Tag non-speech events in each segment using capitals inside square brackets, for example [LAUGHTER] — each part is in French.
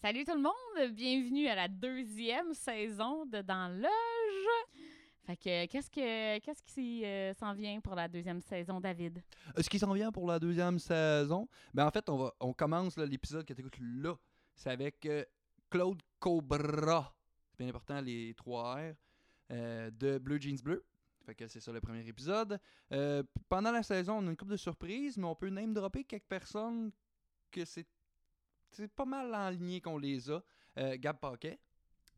Salut tout le monde, bienvenue à la deuxième saison de Dans Loge. Fait que qu'est-ce que qu'est-ce qui euh, s'en vient pour la deuxième saison, David? Euh, Ce qui s'en vient pour la deuxième saison, ben en fait, on, va, on commence l'épisode que tu écoutes là. C'est avec euh, Claude Cobra. C'est bien important, les trois R. de Bleu Jeans Bleu. Fait que c'est ça le premier épisode. Pendant la saison, on a une couple de surprises, mais on peut name dropper quelques personnes que c'est c'est pas mal en ligne qu'on les a. Euh, Gab Paquet.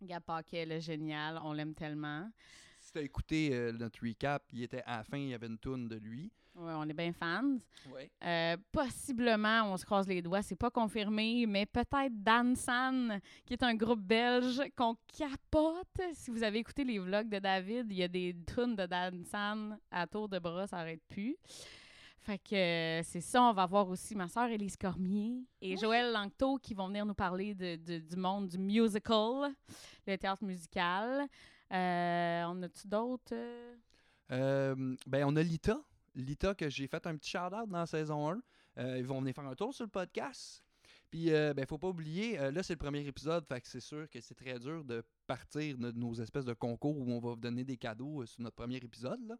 Gab Paquet, le génial, on l'aime tellement. Si t'as écouté euh, notre recap, il était à la fin, il y avait une toune de lui. Ouais, on est bien fans. Ouais. Euh, possiblement, on se croise les doigts, c'est pas confirmé, mais peut-être Dan San, qui est un groupe belge qu'on capote. Si vous avez écouté les vlogs de David, il y a des tunes de Dan San à tour de bras, ça arrête plus. Fait que euh, c'est ça, on va voir aussi ma soeur Élise Cormier et Joël Langto qui vont venir nous parler de- de- du monde du musical, le théâtre musical. Euh, on a-tu d'autres? euh? Euh, ben, on a Lita. Lita, que j'ai fait un petit shout-out dans la saison 1. Euh, ils vont venir faire un tour sur le podcast. Puis, euh, ben, faut pas oublier, euh, là, c'est le premier épisode, fait que c'est sûr que c'est très dur de partir de nos espèces de concours où on va vous donner des cadeaux euh, sur notre premier épisode. là.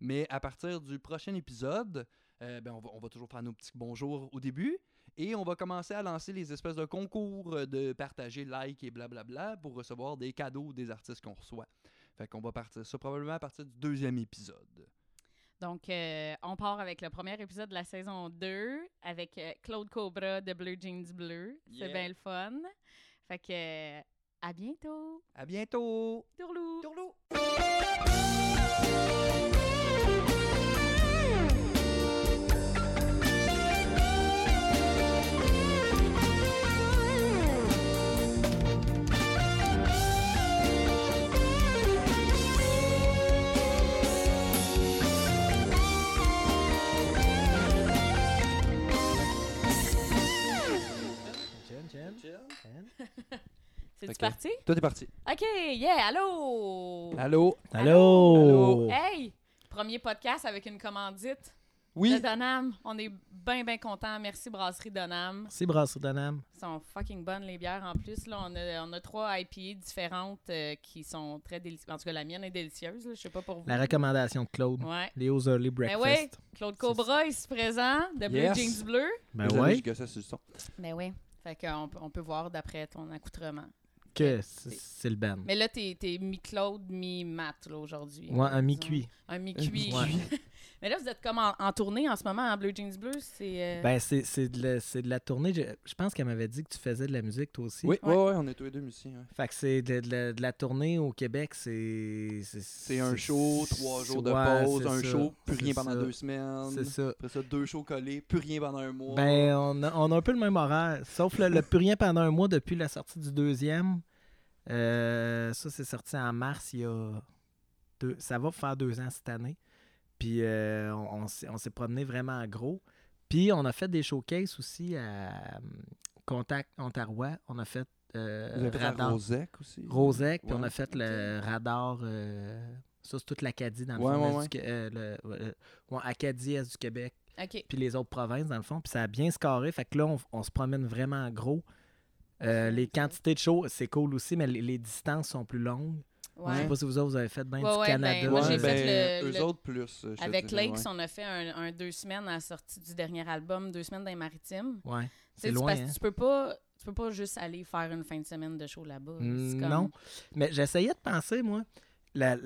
Mais à partir du prochain épisode, euh, ben, on, va, on va toujours faire nos petits bonjours au début. Et on va commencer à lancer les espèces de concours euh, de partager, like et blablabla pour recevoir des cadeaux des artistes qu'on reçoit. Fait qu'on va partir ça probablement à partir du deuxième épisode. Donc, euh, on part avec le premier épisode de la saison 2 avec euh, Claude Cobra de Bleu Jeans Bleu. C'est Yeah. bien le fun. Fait que, à bientôt. À bientôt! Tourlou. Tourlou! [LAUGHS] Ok. parti? Toi, t'es parti. OK, yeah, allô! Allô? Allô? Hey! Premier podcast avec une commandite Oui! de Donham. On est bien, bien contents. Merci, Brasserie Donham. Merci, Brasserie Donham. Elles sont fucking bonnes, les bières, en plus. Là, on, a, on a trois IPA différentes euh, qui sont très délicieuses. En tout cas, la mienne est délicieuse. Là. Je sais pas pour vous. La recommandation de Claude. Ouais. Léo's Early Ben Breakfast. oui, Claude Cobra ici présent, de Bleu Yes. Jeans Bleu. Ben Désolé, ouais. je gossais sur le son. Ben oui. Fait qu'on peut- on peut voir d'après ton accoutrement. Que c'est le ban. Mais là, t'es es mi-Claude, mi-Mat, là, aujourd'hui. Ouais, un mi-cuit. Un mi-cuit. [LAUGHS] Ouais. Mais là, vous êtes comme en, en tournée en ce moment, en Bleu Jeans Bleu. C'est... euh, Ben, c'est c'est de, la- c'est de la tournée. Je, je pense qu'elle m'avait dit que tu faisais de la musique, toi aussi. Oui, Ouais. ouais, ouais, on est tous les deux musiciens. ouais. Fait que c'est de, de la- de la tournée au Québec, c'est. C'est un show, trois jours de ouais, pause, un ça, show, plus rien pendant ça, deux semaines. C'est ça. Après ça, deux shows collés, plus rien pendant un mois. Ben, on a, on a un peu le même horaire. Sauf le, le plus rien pendant un mois depuis la sortie du deuxième. Euh, ça, c'est sorti en mars il y a deux. Ça va faire deux ans cette année. Puis euh, on, on s'est- promené vraiment en gros. Puis on a fait des showcases aussi à hum, Contact Ontario. On a fait euh, à Radar Rosec aussi. Rosec, puis Ouais. on a fait le radar. euh, ça, c'est toute l'Acadie dans le Ouais, fond. ouais, l'Est ouais. du Qué- euh, le- ouais, euh, ouais, Acadie, Est du Québec puis les autres provinces, dans le fond. Puis ça a bien scoré. Fait que là, on, on se promène vraiment en gros. Euh, les quantités de shows, c'est cool aussi, mais les, les distances sont plus longues. Je Ouais. sais pas si vous autres, vous avez fait bien Ouais, du ouais, Canada. ben, moi, Ouais, j'ai ben, fait le- eux le- autres plus. euh, Avec dirais, Lakes, ouais. on a fait un, un deux semaines à la sortie du dernier album, deux semaines dans les maritimes. Ouais, c'est loin. parce hein. que tu peux pas tu peux pas juste aller faire une fin de semaine de show là-bas. Mm, comme- Non. Mais j'essayais de penser, moi. La,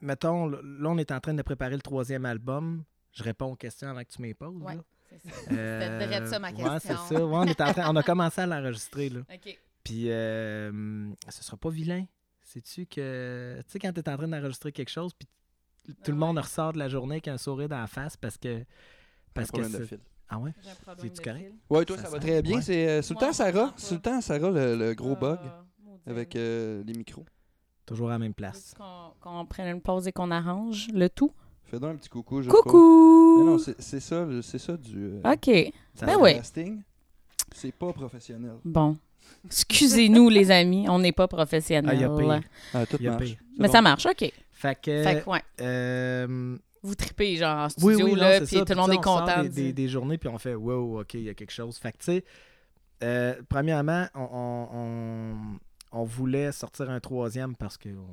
mettons, là, on est en train de préparer le troisième album. Je réponds aux questions avant que tu m'y poses. Ouais, c'est ça. [LAUGHS] Euh, ça, ma Ouais, question. c'est ça. Ouais, on, est en train- on a [LAUGHS] commencé à l'enregistrer. là. OK. Puis, euh, ce sera pas vilain. Sais-tu que. Tu sais, quand tu es en train d'enregistrer quelque chose, puis tout le Ouais. monde ressort de la journée avec un sourire dans la face parce que. Un Parce que de fil. Ah ouais? J'ai un problème C'est-tu correct? Ouais, toi, Ça ça, va très bien. ouais. C'est euh, sur le temps, Sarah. Sur le temps, Sarah, le, le gros Ah, bug avec euh, les micros. Toujours à la même place. Qu'on prenne une pause et qu'on arrange le tout? Fais donc un petit coucou. je crois. Coucou! Mais non, c'est c'est ça, le- c'est ça du euh, OK. Ça Ben oui. C'est pas professionnel. Bon. Excusez-nous, les amis. On n'est pas professionnels. Ah, il y a pire. Ah, tout Il y a marche. pire. C'est Mais bon. ça marche, OK. Fait que. Fait que, ouais. euh, Vous tripez, genre, en studio, oui, là, puis ça. tout le monde est on content. Des, de des, journées, puis on fait wow, OK, il y a quelque chose. Fait que, tu sais, euh, premièrement, on, on- on- on voulait sortir un troisième parce que on,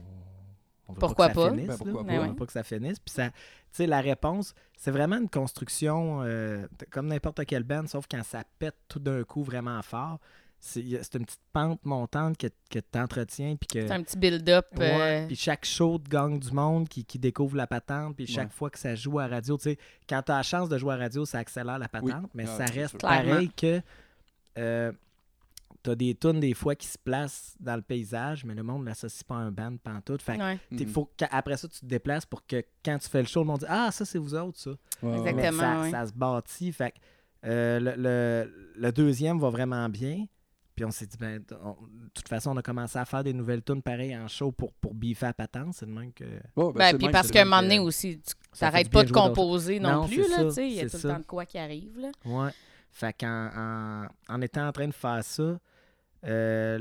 on veut Pourquoi pas que ça pas? finisse. Ben, pourquoi là. pas? On Ouais. veut pas que ça finisse. Puis ça, tu sais, la réponse, c'est vraiment une construction euh, comme n'importe quelle band, sauf quand ça pète tout d'un coup vraiment fort. C'est une petite pente montante que, que tu entretiens. Puis que C'est un petit build-up. Ouais, euh, Puis chaque show de gang du monde qui, qui découvre la patente, puis chaque Ouais. fois que ça joue à radio, tu sais, quand tu as la chance de jouer à radio, ça accélère la Oui. patente, mais Ah, ça reste pareil que euh, tu as des tunes des fois qui se placent dans le paysage, mais le monde ne l'associe pas à un band pantoute. Fait que ouais. Mhm. faut qu'après ça, tu te déplaces pour que quand tu fais le show, le monde dit Ah, ça, c'est vous autres, ça. Exactement. Mais ça, ouais. ça se bâtit. Fait que, euh, le, le- le deuxième va vraiment bien. Puis on s'est dit, ben, on- de toute façon, on a commencé à faire des nouvelles tunes pareilles en show pour, pour biffer à patente. C'est le même que. Ben, Ben, puis même, parce qu'à un moment donné aussi, tu du pas de composer non, Non, plus, c'est là, ça, tu sais. Il y a tout ça. le temps de quoi qui arrive, là. Ouais. Fait qu'en en, en étant en train de faire ça, euh,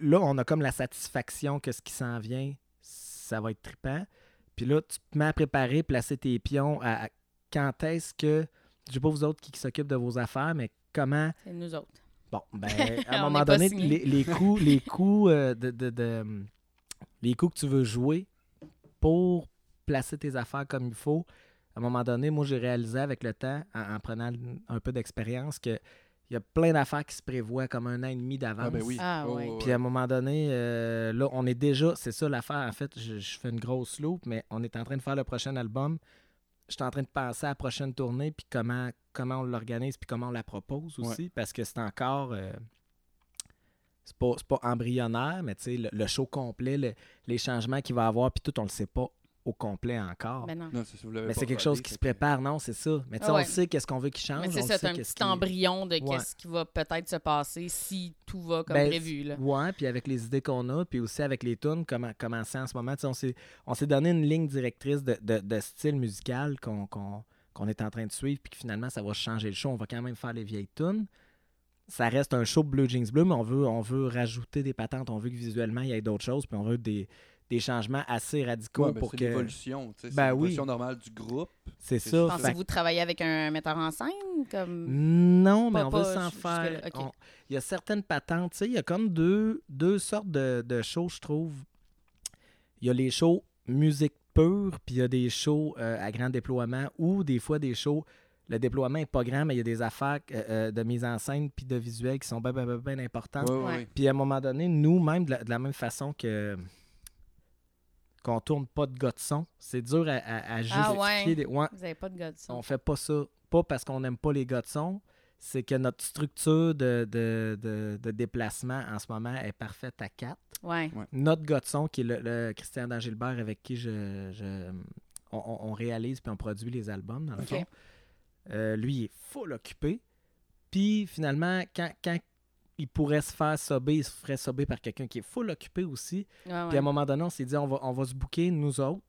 là, on a comme la satisfaction que ce qui s'en vient, ça va être trippant. Puis là, tu te mets à préparer, placer tes pions à, à quand est-ce que. Je sais pas vous autres qui, qui s'occupent de vos affaires, mais comment. C'est nous autres. Bon, ben, [LAUGHS] à un moment donné, les, les coups, les coups euh, de, de- de- les coups que tu veux jouer pour placer tes affaires comme il faut. À un moment donné, moi, j'ai réalisé avec le temps, en, en prenant un peu d'expérience, que il y a plein d'affaires qui se prévoient comme un an et demi d'avance. Ah, ben oui. Ah, Oh, Puis à un moment donné, euh, là, on est déjà, c'est ça l'affaire. En fait, je, je fais une grosse loupe, mais on est en train de faire le prochain album. Je suis en train de penser à la prochaine tournée, puis comment, comment on l'organise, puis comment on la propose aussi, parce que c'est encore. euh, c'est pas, embryonnaire, mais tu sais, le, le show complet, le- les changements qu'il va y avoir, puis tout, on le sait pas au complet encore. Ben non. Non, c'est ça, vous l'avez mais c'est quelque chose qui se prépare, non, c'est ça. Mais tu sais, Ah on sait qu'est-ce qu'on veut qu'il change. Mais c'est ça, c'est un petit qui- embryon de Ouais. qu'est-ce qui va peut-être se passer si tout va comme Ben, prévu, là. Ouais, puis avec les idées qu'on a, puis aussi avec les tunes, comment commencer en ce moment. Tu sais, On s'est, on s'est donné une ligne directrice de, de- de style musical qu'on, qu'on, qu'on est en train de suivre, puis que finalement, ça va changer le show. On va quand même faire les vieilles tunes. Ça reste un show Blue Jeans Bleu, mais on veut, on veut rajouter des patentes. On veut que visuellement, il y ait d'autres choses, puis on veut des, des changements assez radicaux Ouais, ben, pour c'est que. l'évolution, tu sais, c'est Ben oui. l'évolution normale du groupe. C'est ça. Pensez-vous travailler avec un metteur en scène? Comme... Non, mais Pas- on veut pas s'en ju- faire. on- Il y a certaines patentes. Tu sais, il y a comme deux, deux sortes de, de shows, je trouve. Il y a les shows musique pure, puis il y a des shows euh, à grand déploiement ou des fois des shows. Le déploiement n'est pas grand, mais il y a des affaires euh, euh, de mise en scène puis de visuel qui sont bien, bien, bien, bien importantes. Ouais. Puis à un moment donné, nous, même de la, de la même façon que qu'on tourne pas de gars de son, c'est dur à, à- à justifier. Ah ouais. des- ouais, Vous n'avez pas de gars de son. on fait pas ça, pas parce qu'on n'aime pas les gars de son, c'est que notre structure de, de, de- de déplacement en ce moment est parfaite à 4. Ouais. Notre gars de son, qui est le, le Christian d'Angilbert avec qui je, je- on, réalise puis on produit les albums, dans le fond, euh, lui, il est full occupé. Puis finalement, quand, quand il pourrait se faire sobber, il se ferait sobber par quelqu'un qui est full occupé aussi. Ouais. Puis à un moment donné, on s'est dit, on va, on va se booker, nous autres.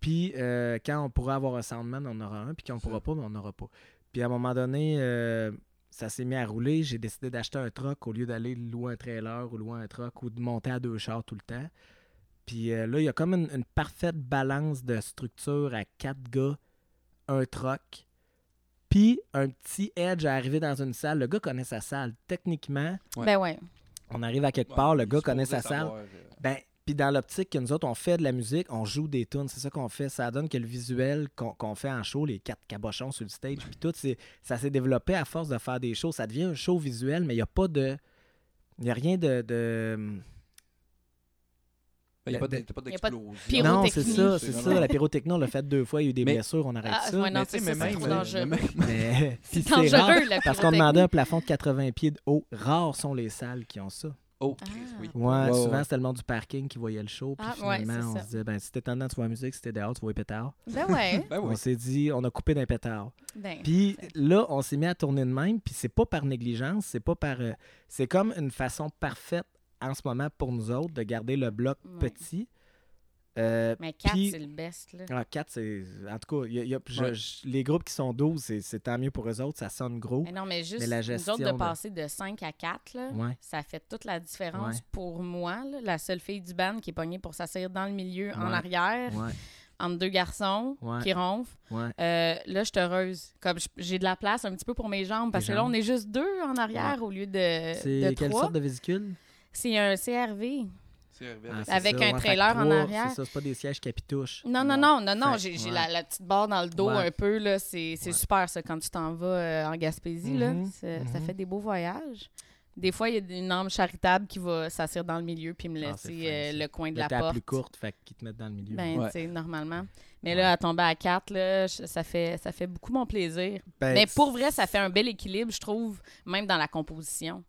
Puis euh, quand on pourra avoir un soundman, on aura un. Puis quand on pourra pas, on n'aura pas. Puis à un moment donné, euh, ça s'est mis à rouler. J'ai décidé d'acheter un truck au lieu d'aller louer un trailer ou louer un truck ou de monter à deux chars tout le temps. Puis euh, là, il y a comme une, une parfaite balance de structure à quatre gars, un truck, puis un petit edge à arriver dans une salle. Le gars connaît sa salle. Techniquement, Ouais. Ben ouais. on arrive à quelque Ouais, part, le gars connaît sa salle. euh, Ben, puis dans l'optique que nous autres, on fait de la musique, on joue des tunes, c'est ça qu'on fait. Ça donne que le visuel qu'on qu'on fait en show, les quatre cabochons sur le stage, puis tout, ça s'est développé à force de faire des shows. Ça devient un show visuel, mais il n'y a pas de. Il n'y a rien de. de- ben, y a pas de- de- t'as pas y a pas de d'explosion. Non, c'est ça, c'est ça. La pyrotechnie, on l'a fait deux fois, il y a eu des Mais- blessures, on arrête Ah, ça. ouais, non, Mais c'est c'est mais même, Mais [LAUGHS] C'est dangereux, la parce qu'on demandait un plafond de 80 pieds de haut. Rares sont les salles qui ont ça. Oh, Ah. Oui. Ouais, Ouais, souvent ouais. c'était le monde du parking qui voyait le show. Puis Ah, ouais, finalement, c'est on ça. se disait, ben, si t'es en dedans, tu vois la musique, si t'es dehors, tu vois les pétards. Ben ouais. [LAUGHS] Ben On oui. s'est dit, on a coupé d'un pétard. Ben, Puis là, on s'est mis à tourner de même, puis c'est pas par négligence, c'est pas par. euh, c'est comme une façon parfaite en ce moment pour nous autres de garder le bloc Ouais. petit. Euh, mais 4, puis- c'est le best, là. ah, 4, c'est. En tout cas, il y a- il y a- je- Ouais. je- les groupes qui sont 12, c'est, c'est tant mieux pour eux autres, ça sonne gros. Mais non, mais juste, Mais la nous autres, de- passer de 5 à 4, là, Ouais. ça fait toute la différence Ouais. pour moi. là. La seule fille du band qui est pognée pour s'asseoir dans le milieu, en arrière. Ouais. entre deux garçons Ouais. qui ronflent. Ouais. Euh, là, je suis heureuse. Comme j'ai de la place un petit peu pour mes jambes, parce que là, on est juste deux en arrière au lieu de, C'est de quelle trois. sorte de vésicule? C'est un CRV. Hervé Ah, avec- ça, un trailer en trois, arrière. C'est ça, c'est pas des sièges capitouches. Non, non, non, non, non. J'ai ouais. la, la petite barre dans le dos Ouais. un peu. là. C'est Ouais. super, ça, quand tu t'en vas euh, en Gaspésie. là. Mhm, C'est- Ça mhm. fait des beaux voyages. Des fois, il y a une âme charitable qui va s'asseoir dans le milieu puis me Ah, laisser fin, euh, le coin de la t'es la porte. plus courte, fait qu'ils te mettent dans le milieu. Ben, Ouais. tu sais, normalement. Mais Ouais. là, à tomber à 4, là, je- ça fait, ça fait beaucoup mon plaisir. Ben, Mais pour vrai, ça fait un bel équilibre, je trouve, même dans la composition.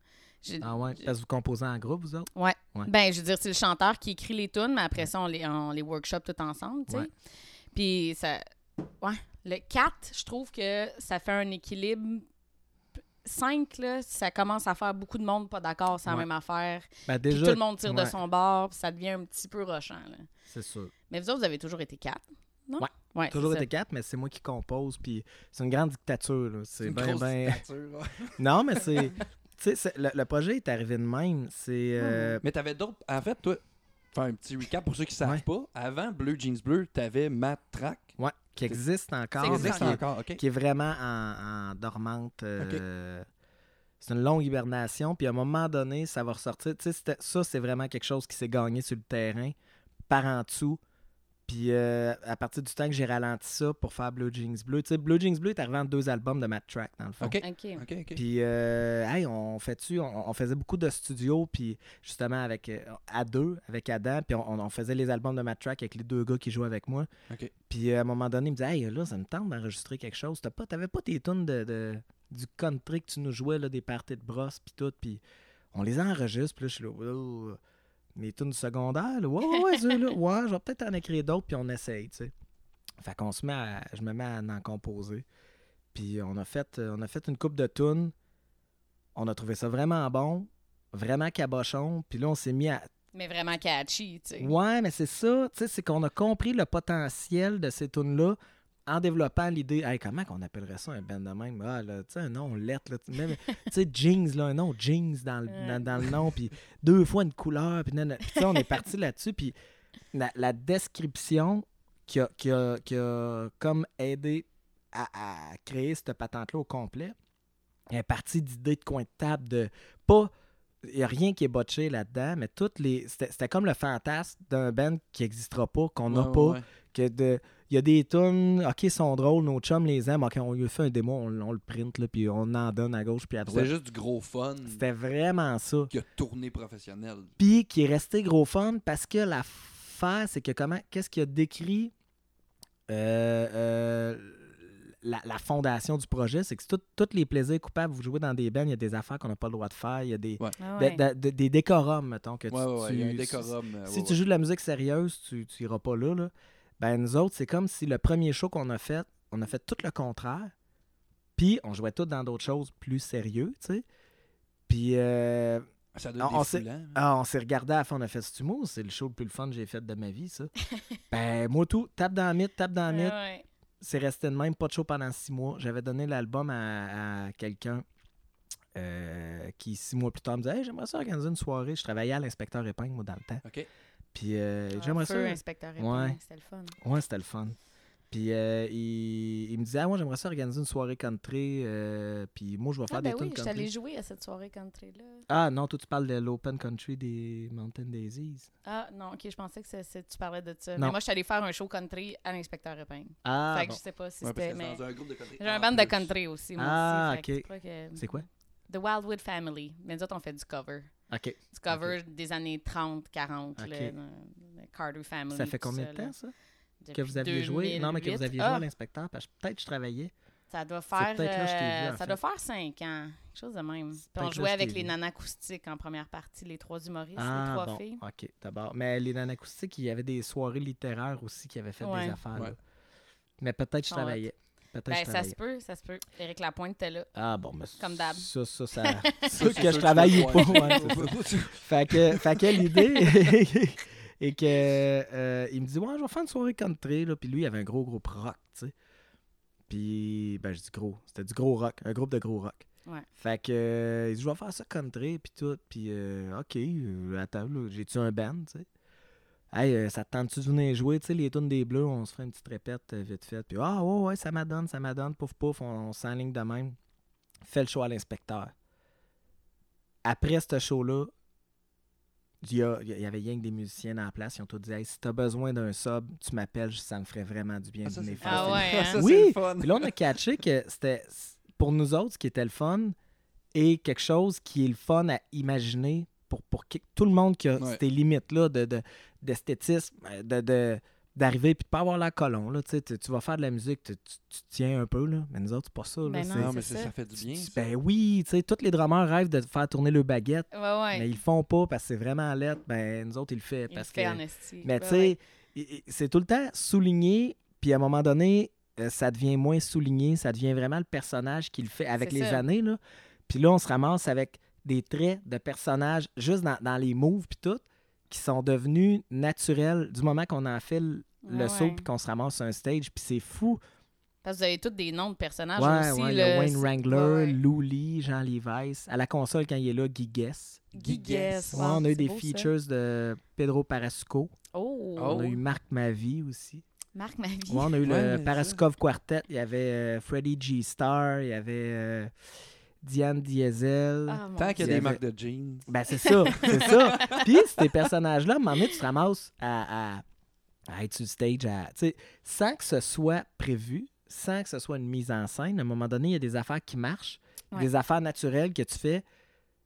Ah ouais, parce que vous composez en groupe, vous autres? Ouais. Ouais. Ben, je veux dire, c'est le chanteur qui écrit les tunes, mais après ça, on les, on les workshop tout ensemble, tu sais. Ouais. Puis ça. Ouais. Le 4, je trouve que ça fait un équilibre. 5, là, ça commence à faire beaucoup de monde pas d'accord, c'est la Ouais. même affaire. Ben, Puis déjà, tout le monde tire de son bord, puis ça devient un petit peu rochant. Là. c'est sûr. Mais vous autres, vous avez toujours été 4, non? Ouais. Ouais, Toujours été quatre, mais c'est moi qui compose, puis c'est une grande dictature. là. C'est une ben, grosse ben... dictature, ouais. Non, mais c'est... tu sais, c'est- le, le projet est arrivé de même. C'est... euh, Mais t'avais d'autres. En fait, toi, faire un petit recap pour ceux qui savent Ouais. pas. Avant Bleu Jeans Bleu, t'avais Matt Track. Ouais, qui existe encore. Mais existe qui est- encore, ok. qui est vraiment en, en dormante. euh, C'est une longue hibernation. Puis à un moment donné, ça va ressortir. Tu sais, c'était- ça, c'est vraiment quelque chose qui s'est gagné sur le terrain, par en dessous. Puis euh, à partir du temps que j'ai ralenti ça pour faire Blue Jeans Bleu, tu sais, Blue Jeans Bleu est arrivé en deux albums de Matt Track, dans le fond. Ok. OK. Ok, ok. Puis, euh, hey, on fait dessus, on, on faisait beaucoup de studios, puis justement avec euh, à deux, avec Adam, puis on, on faisait les albums de Matt Track avec les deux gars qui jouaient avec moi. Ok. Puis euh, à un moment donné, il me disait, hey, là, ça me tente d'enregistrer quelque chose. T'as pas, t'avais pas tes tunes de, de- du country que tu nous jouais, là, des parties de brosse, puis tout, puis on les enregistre, puis là, je suis là, Oh, mes tunes secondaires, là, ouais, ouais, [LAUGHS] ouais, je vais peut-être en écrire d'autres, puis on essaye, tu sais. Fait qu'on se met à, je me mets à en composer. Puis on a fait, euh, on a fait une coupe de tunes. On a trouvé ça vraiment bon, vraiment cabochon. Puis là, on s'est mis à. Mais vraiment catchy, tu sais. Ouais, mais c'est ça, tu sais, c'est qu'on a compris le potentiel de ces tunes-là en développant l'idée, hey, comment qu'on appellerait ça un band de même? Ah, là, tu sais, un nom lettre, là, même, tu sais, jeans, là, un nom jeans dans le, dans, dans le nom, puis deux fois une couleur, puis on est parti là-dessus, puis la, la description qui a, qui, a, qui a comme aidé à, à créer cette patente-là au complet, elle est partie d'idées de coin de table, de pas il n'y a rien qui est botché là-dedans, mais toutes les. C'était c'était comme le fantasme d'un band qui n'existera pas, qu'on n'a Ouais, pas. ouais. Que de. Il y a des tunes, ok, ils sont drôles, nos chums les aiment, ok, on lui fait un démo, on, on le print, là, puis on en donne à gauche puis à droite. C'était juste du gros fun C'était vraiment ça. qui a tourné professionnel. Puis qui est resté gros fun parce que l'affaire, c'est que comment. Qu'est-ce qu'il a décrit euh, euh, la, la fondation du projet, c'est que tout- tous les plaisirs coupables, vous jouez dans des bands, il y a des affaires qu'on n'a pas le droit de faire, il y a des, Ouais. Ah de- ouais. de- de- des décorums, mettons, que tu, Ouais, ouais, ouais, il y a un tu- décorum. si ouais, tu joues de la musique sérieuse, tu n'iras pas là, là. Ben, nous autres, c'est comme si le premier show qu'on a fait, on a fait tout le contraire. Puis, on jouait tout dans d'autres choses plus sérieux, tu sais. Puis, euh, Ça doit on- on être s'est- défoulant. ah, on s'est regardé à la fin, on a fait ce humour. C'est le show le plus le fun que j'ai fait de ma vie, ça? [LAUGHS] ben, moi, tout, tape dans la mythe, tape dans la mythe. Ouais, ouais. C'est resté de même, pas de show pendant six mois. J'avais donné l'album à, à quelqu'un euh, qui, six mois plus tard, me disait Hey, J'aimerais ça organiser une soirée. Je travaillais à l'inspecteur épingle, moi, dans le temps. OK. Puis, euh, Un j'aimerais ça. inspecteur Ouais. c'était le fun. Ouais, c'était le fun. Puis euh, il, il me disait, ah, moi, j'aimerais ça organiser une soirée country. euh, puis moi, je vais faire Ah des ben tunes oui, je suis allée country. jouer à cette soirée country-là. Ah non, toi, tu parles de l'open country des Mountain Daisies. Ah non, ok, je pensais que c'est- c'est- tu parlais de ça. Non. Mais moi, je suis allée faire un show country à l'inspecteur épingle. Ah, fait que bon. je sais pas si Ouais, c'était... mais... dans un groupe de country. J'ai un band de country aussi, moi Ah, aussi. ok. c'est pas que- c'est quoi? The Wildwood Family. Mais nous autres, on fait du cover. OK. Du cover des années 30, 40, Ok. là, de- de Carter Family. Ça fait combien de temps, ça? Que vous aviez joué? Non, mais que vous 2008. aviez Ah, joué à l'inspecteur, parce que peut-être que je travaillais. Ça doit faire, là vu, euh, ça fait. doit faire 5 ans. Quelque chose de même. Puis on jouait avec les nanas acoustiques en première partie, les trois humoristes, les Ah, trois bon. filles. OK, d'abord. Mais les nanacoustiques, il y avait des soirées littéraires aussi qui avaient fait Ouais. des affaires. Ouais. là. Mais peut-être que je travaillais. Peut-être Ben, ça travaillais. se peut, ça se peut. Éric Lapointe était là. Ah bon, mais Comme d'hab. Ça, ça, ça. [LAUGHS] Que je ou pas. ouais, [LAUGHS] fait que, fait que l'idée [LAUGHS] est que euh, il me dit ouais je vais faire une soirée country là puis lui il avait un gros groupe rock tu sais puis ben je dis gros c'était du gros rock un groupe de gros rock Ouais. fait que euh, il dit je vais faire ça country puis tout puis euh, ok euh, attends j'ai tu un band tu sais? Hey, euh, ça te tente-tu de venir jouer? Tu sais, les tunes des Bleus, on se ferait une petite répète euh, vite fait. Puis, ah, ouais, ouais, ça m'adonne, ça m'adonne, pouf, pouf, on, on s'enligne de même. Fais le show à l'inspecteur. Après ce show-là, il y, avait rien que des musiciens dans la place. Ils ont tous dit, hey, si t'as besoin d'un sub, tu m'appelles, ça me ferait vraiment du bien Ah, de ça, Ah ouais, hein? Ça, c'est Oui. fun. Puis là, on a catché que c'était, pour nous autres, ce qui était le fun, et quelque chose qui est le fun à imaginer pour, pour que- tout le monde qui a Ouais. ces limites-là de, de- d'esthétisme, euh, de, de- d'arriver puis de pas avoir la colonne. Là, tu, sais, tu, tu vas faire de la musique, tu, tu- tu tiens un peu, là, mais nous autres, c'est pas ça. là, Ben c'est- non, Non, mais ça. ça fait du bien. ça. ben oui, tu sais, tous les drummers rêvent de faire tourner le baguette, Ouais, ouais. mais ils le font pas parce que c'est vraiment lettre. Ben, nous autres, ils le font Il parce le fait que en esti. mais Ouais, tu sais, ouais. c'est tout le temps souligné, puis à un moment donné, euh, ça devient moins souligné, ça devient vraiment le personnage qui le fait avec C'est les ça. années. Là. Puis là, on se ramasse avec des traits de personnages juste dans, dans les moves puis tout, qui sont devenus naturels du moment qu'on en fait le, le Ouais, saut ouais. puis qu'on se ramasse sur un stage. Puis c'est fou. Parce que vous avez tous des noms de personnages Ouais, aussi. ouais, il y là, a Wayne Wrangler, ouais, ouais. Lou Lee, Jean Levi's. À la console, quand il est là, Guy Guess. Guy Guess. Ouais, wow, on a eu des beau, ça. features de Pedro Parasuco. Oh, On a eu Marc Mavie aussi. Marc Mavie. Ouais, on a eu le Parascov Quartet, il y avait euh, Freddie G. Star, il y avait euh, Diane Diesel. Ah, Tant qu'il y a des marques de jeans. Ben, c'est ça, c'est ça. [LAUGHS] Puis, ces personnages-là, à un moment donné, tu te ramasses à, à- à être sur le stage, à, tu sais, sans que ce soit prévu, sans que ce soit une mise en scène. À un moment donné, il y a des affaires qui marchent, Ouais. des affaires naturelles que tu fais.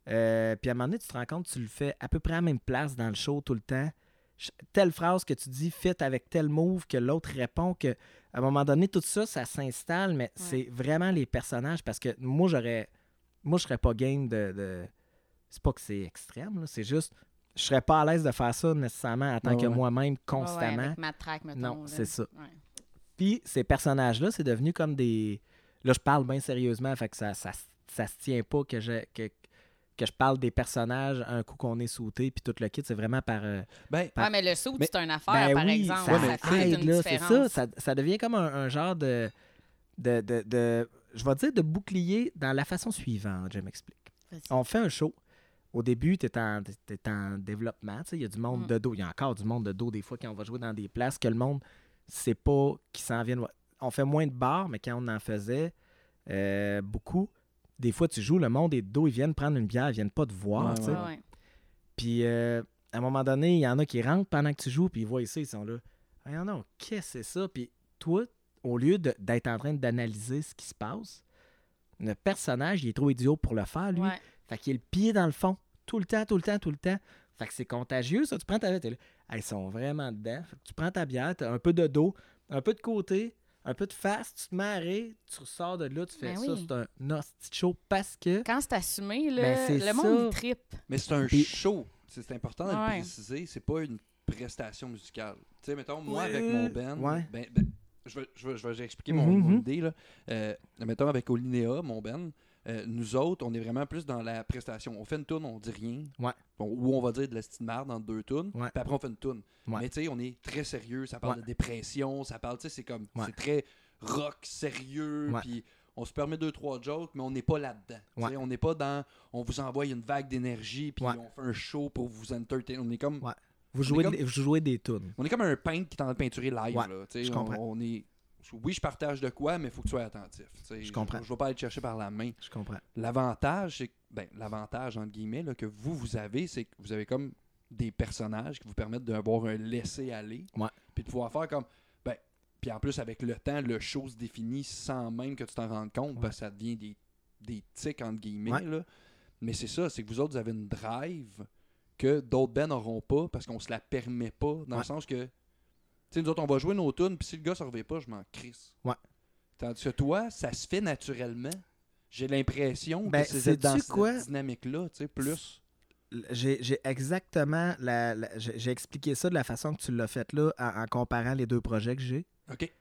Euh, puis, à un moment donné, tu te rends compte que tu le fais à peu près à la même place dans le show tout le temps. Telle phrase que tu dis, fit avec tel move que l'autre répond, que à un moment donné, tout ça, ça s'installe, mais c'est vraiment les personnages parce que moi, j'aurais. Moi, je serais pas game de. de- C'est pas que c'est extrême, là, c'est juste. Je serais pas à l'aise de faire ça nécessairement en tant Ouais, que ouais. moi-même Ouais, ouais, constamment. avec ma track, mettons. Non, là. c'est ça. Ouais. Puis ces personnages-là, c'est devenu comme des. Là, je parle bien sérieusement, fait que ça, ça, ça se tient pas que je, que, que je parle des personnages un coup qu'on est sauté, puis tout le kit, c'est vraiment par. euh, Ben, Ouais, mais le saut, Mais- c'est une affaire, ben par oui, exemple. ça Ouais, mais ça fait aide, une là, c'est ça, différence. ça. ça devient comme un, un genre de, de, de, de- Je vais dire de bouclier dans la façon suivante, je m'explique. On fait un show. Au début, tu es en, t'es en développement. tu sais, Il y a du monde Mm. de dos. Il y a encore du monde de dos des fois quand on va jouer dans des places que le monde sait pas qui s'en viennent. voir. On fait moins de bars, mais quand on en faisait euh, beaucoup, des fois tu joues, le monde est de dos, ils viennent prendre une bière, ils viennent pas te voir. Ouais. Puis euh, à un moment donné, il y en a qui rentrent pendant que tu joues, puis ils voient ça, ils sont là. Ah non, qu'est-ce que c'est ça? Puis toi, au lieu d'être en train d'analyser ce qui se passe, le personnage, il est trop idiot pour le faire, lui. Ouais. Fait qu'il a le pied dans le fond, tout le temps, tout le temps, tout le temps. Fait que c'est contagieux, ça. Tu prends ta bière, là. Ils sont vraiment dedans. Fait que tu prends ta bière, t'as un peu de dos, un peu de côté, un peu de face, tu te rire, tu ressors de là, tu fais Ben ça, oui. c'est un hostie de show parce que. Quand c'est assumé, là, Ben, c'est le monde, ça. trippe. mais c'est un Puis- show. C'est important de le préciser. C'est pas une prestation musicale. Tu sais, mettons, moi, Ouais. avec mon band, Ouais. ben, ben, je vais, je vais, je vais expliquer mon, Mhm, mon mhm. idée. Là. Euh, mettons, avec Olinéa, mon band, euh, nous autres, on est vraiment plus dans la prestation. On fait une tune, on dit rien. Ouais. Ou on va dire de la style marde dans deux tunes. Puis après, on fait une tune. Ouais. Mais tu sais, on est très sérieux. Ça parle Ouais. de dépression. Ça parle, tu sais, c'est comme. C'est très rock, sérieux. Puis on se permet deux, trois jokes, mais on n'est pas là-dedans. On n'est pas dans. On vous envoie une vague d'énergie, puis on fait un show pour vous entertain. On est comme. Vous jouez, des- vous jouez des tunes. On est comme un peintre qui est en train de peinturer live. Ouais, là, je comprends. On, est. Oui, je partage de quoi, mais il faut que tu sois attentif. Je comprends. Je ne vais pas aller te chercher par la main. Je comprends. L'avantage, c'est que- ben, l'avantage entre guillemets là, que vous vous avez, c'est que vous avez comme des personnages qui vous permettent d'avoir un laisser aller, Ouais. puis de pouvoir faire comme ben, puis en plus avec le temps, le show se définit sans même que tu t'en rendes compte, Ouais. parce que ça devient des des tics entre guillemets Ouais. là. Mais c'est ça, c'est que vous autres vous avez une drive que d'autres bands n'auront pas parce qu'on se la permet pas dans le sens que tu sais nous autres on va jouer nos tunes puis si le gars ne revient pas, je m'en crisse. Ouais. Tandis que toi, ça se fait naturellement. J'ai l'impression Ben, que c'est sais-tu dans quoi? cette dynamique-là, tu sais, plus. J'ai exactement la, la- j'ai expliqué ça de la façon que tu l'as fait là en, en comparant les deux projets que j'ai. OK.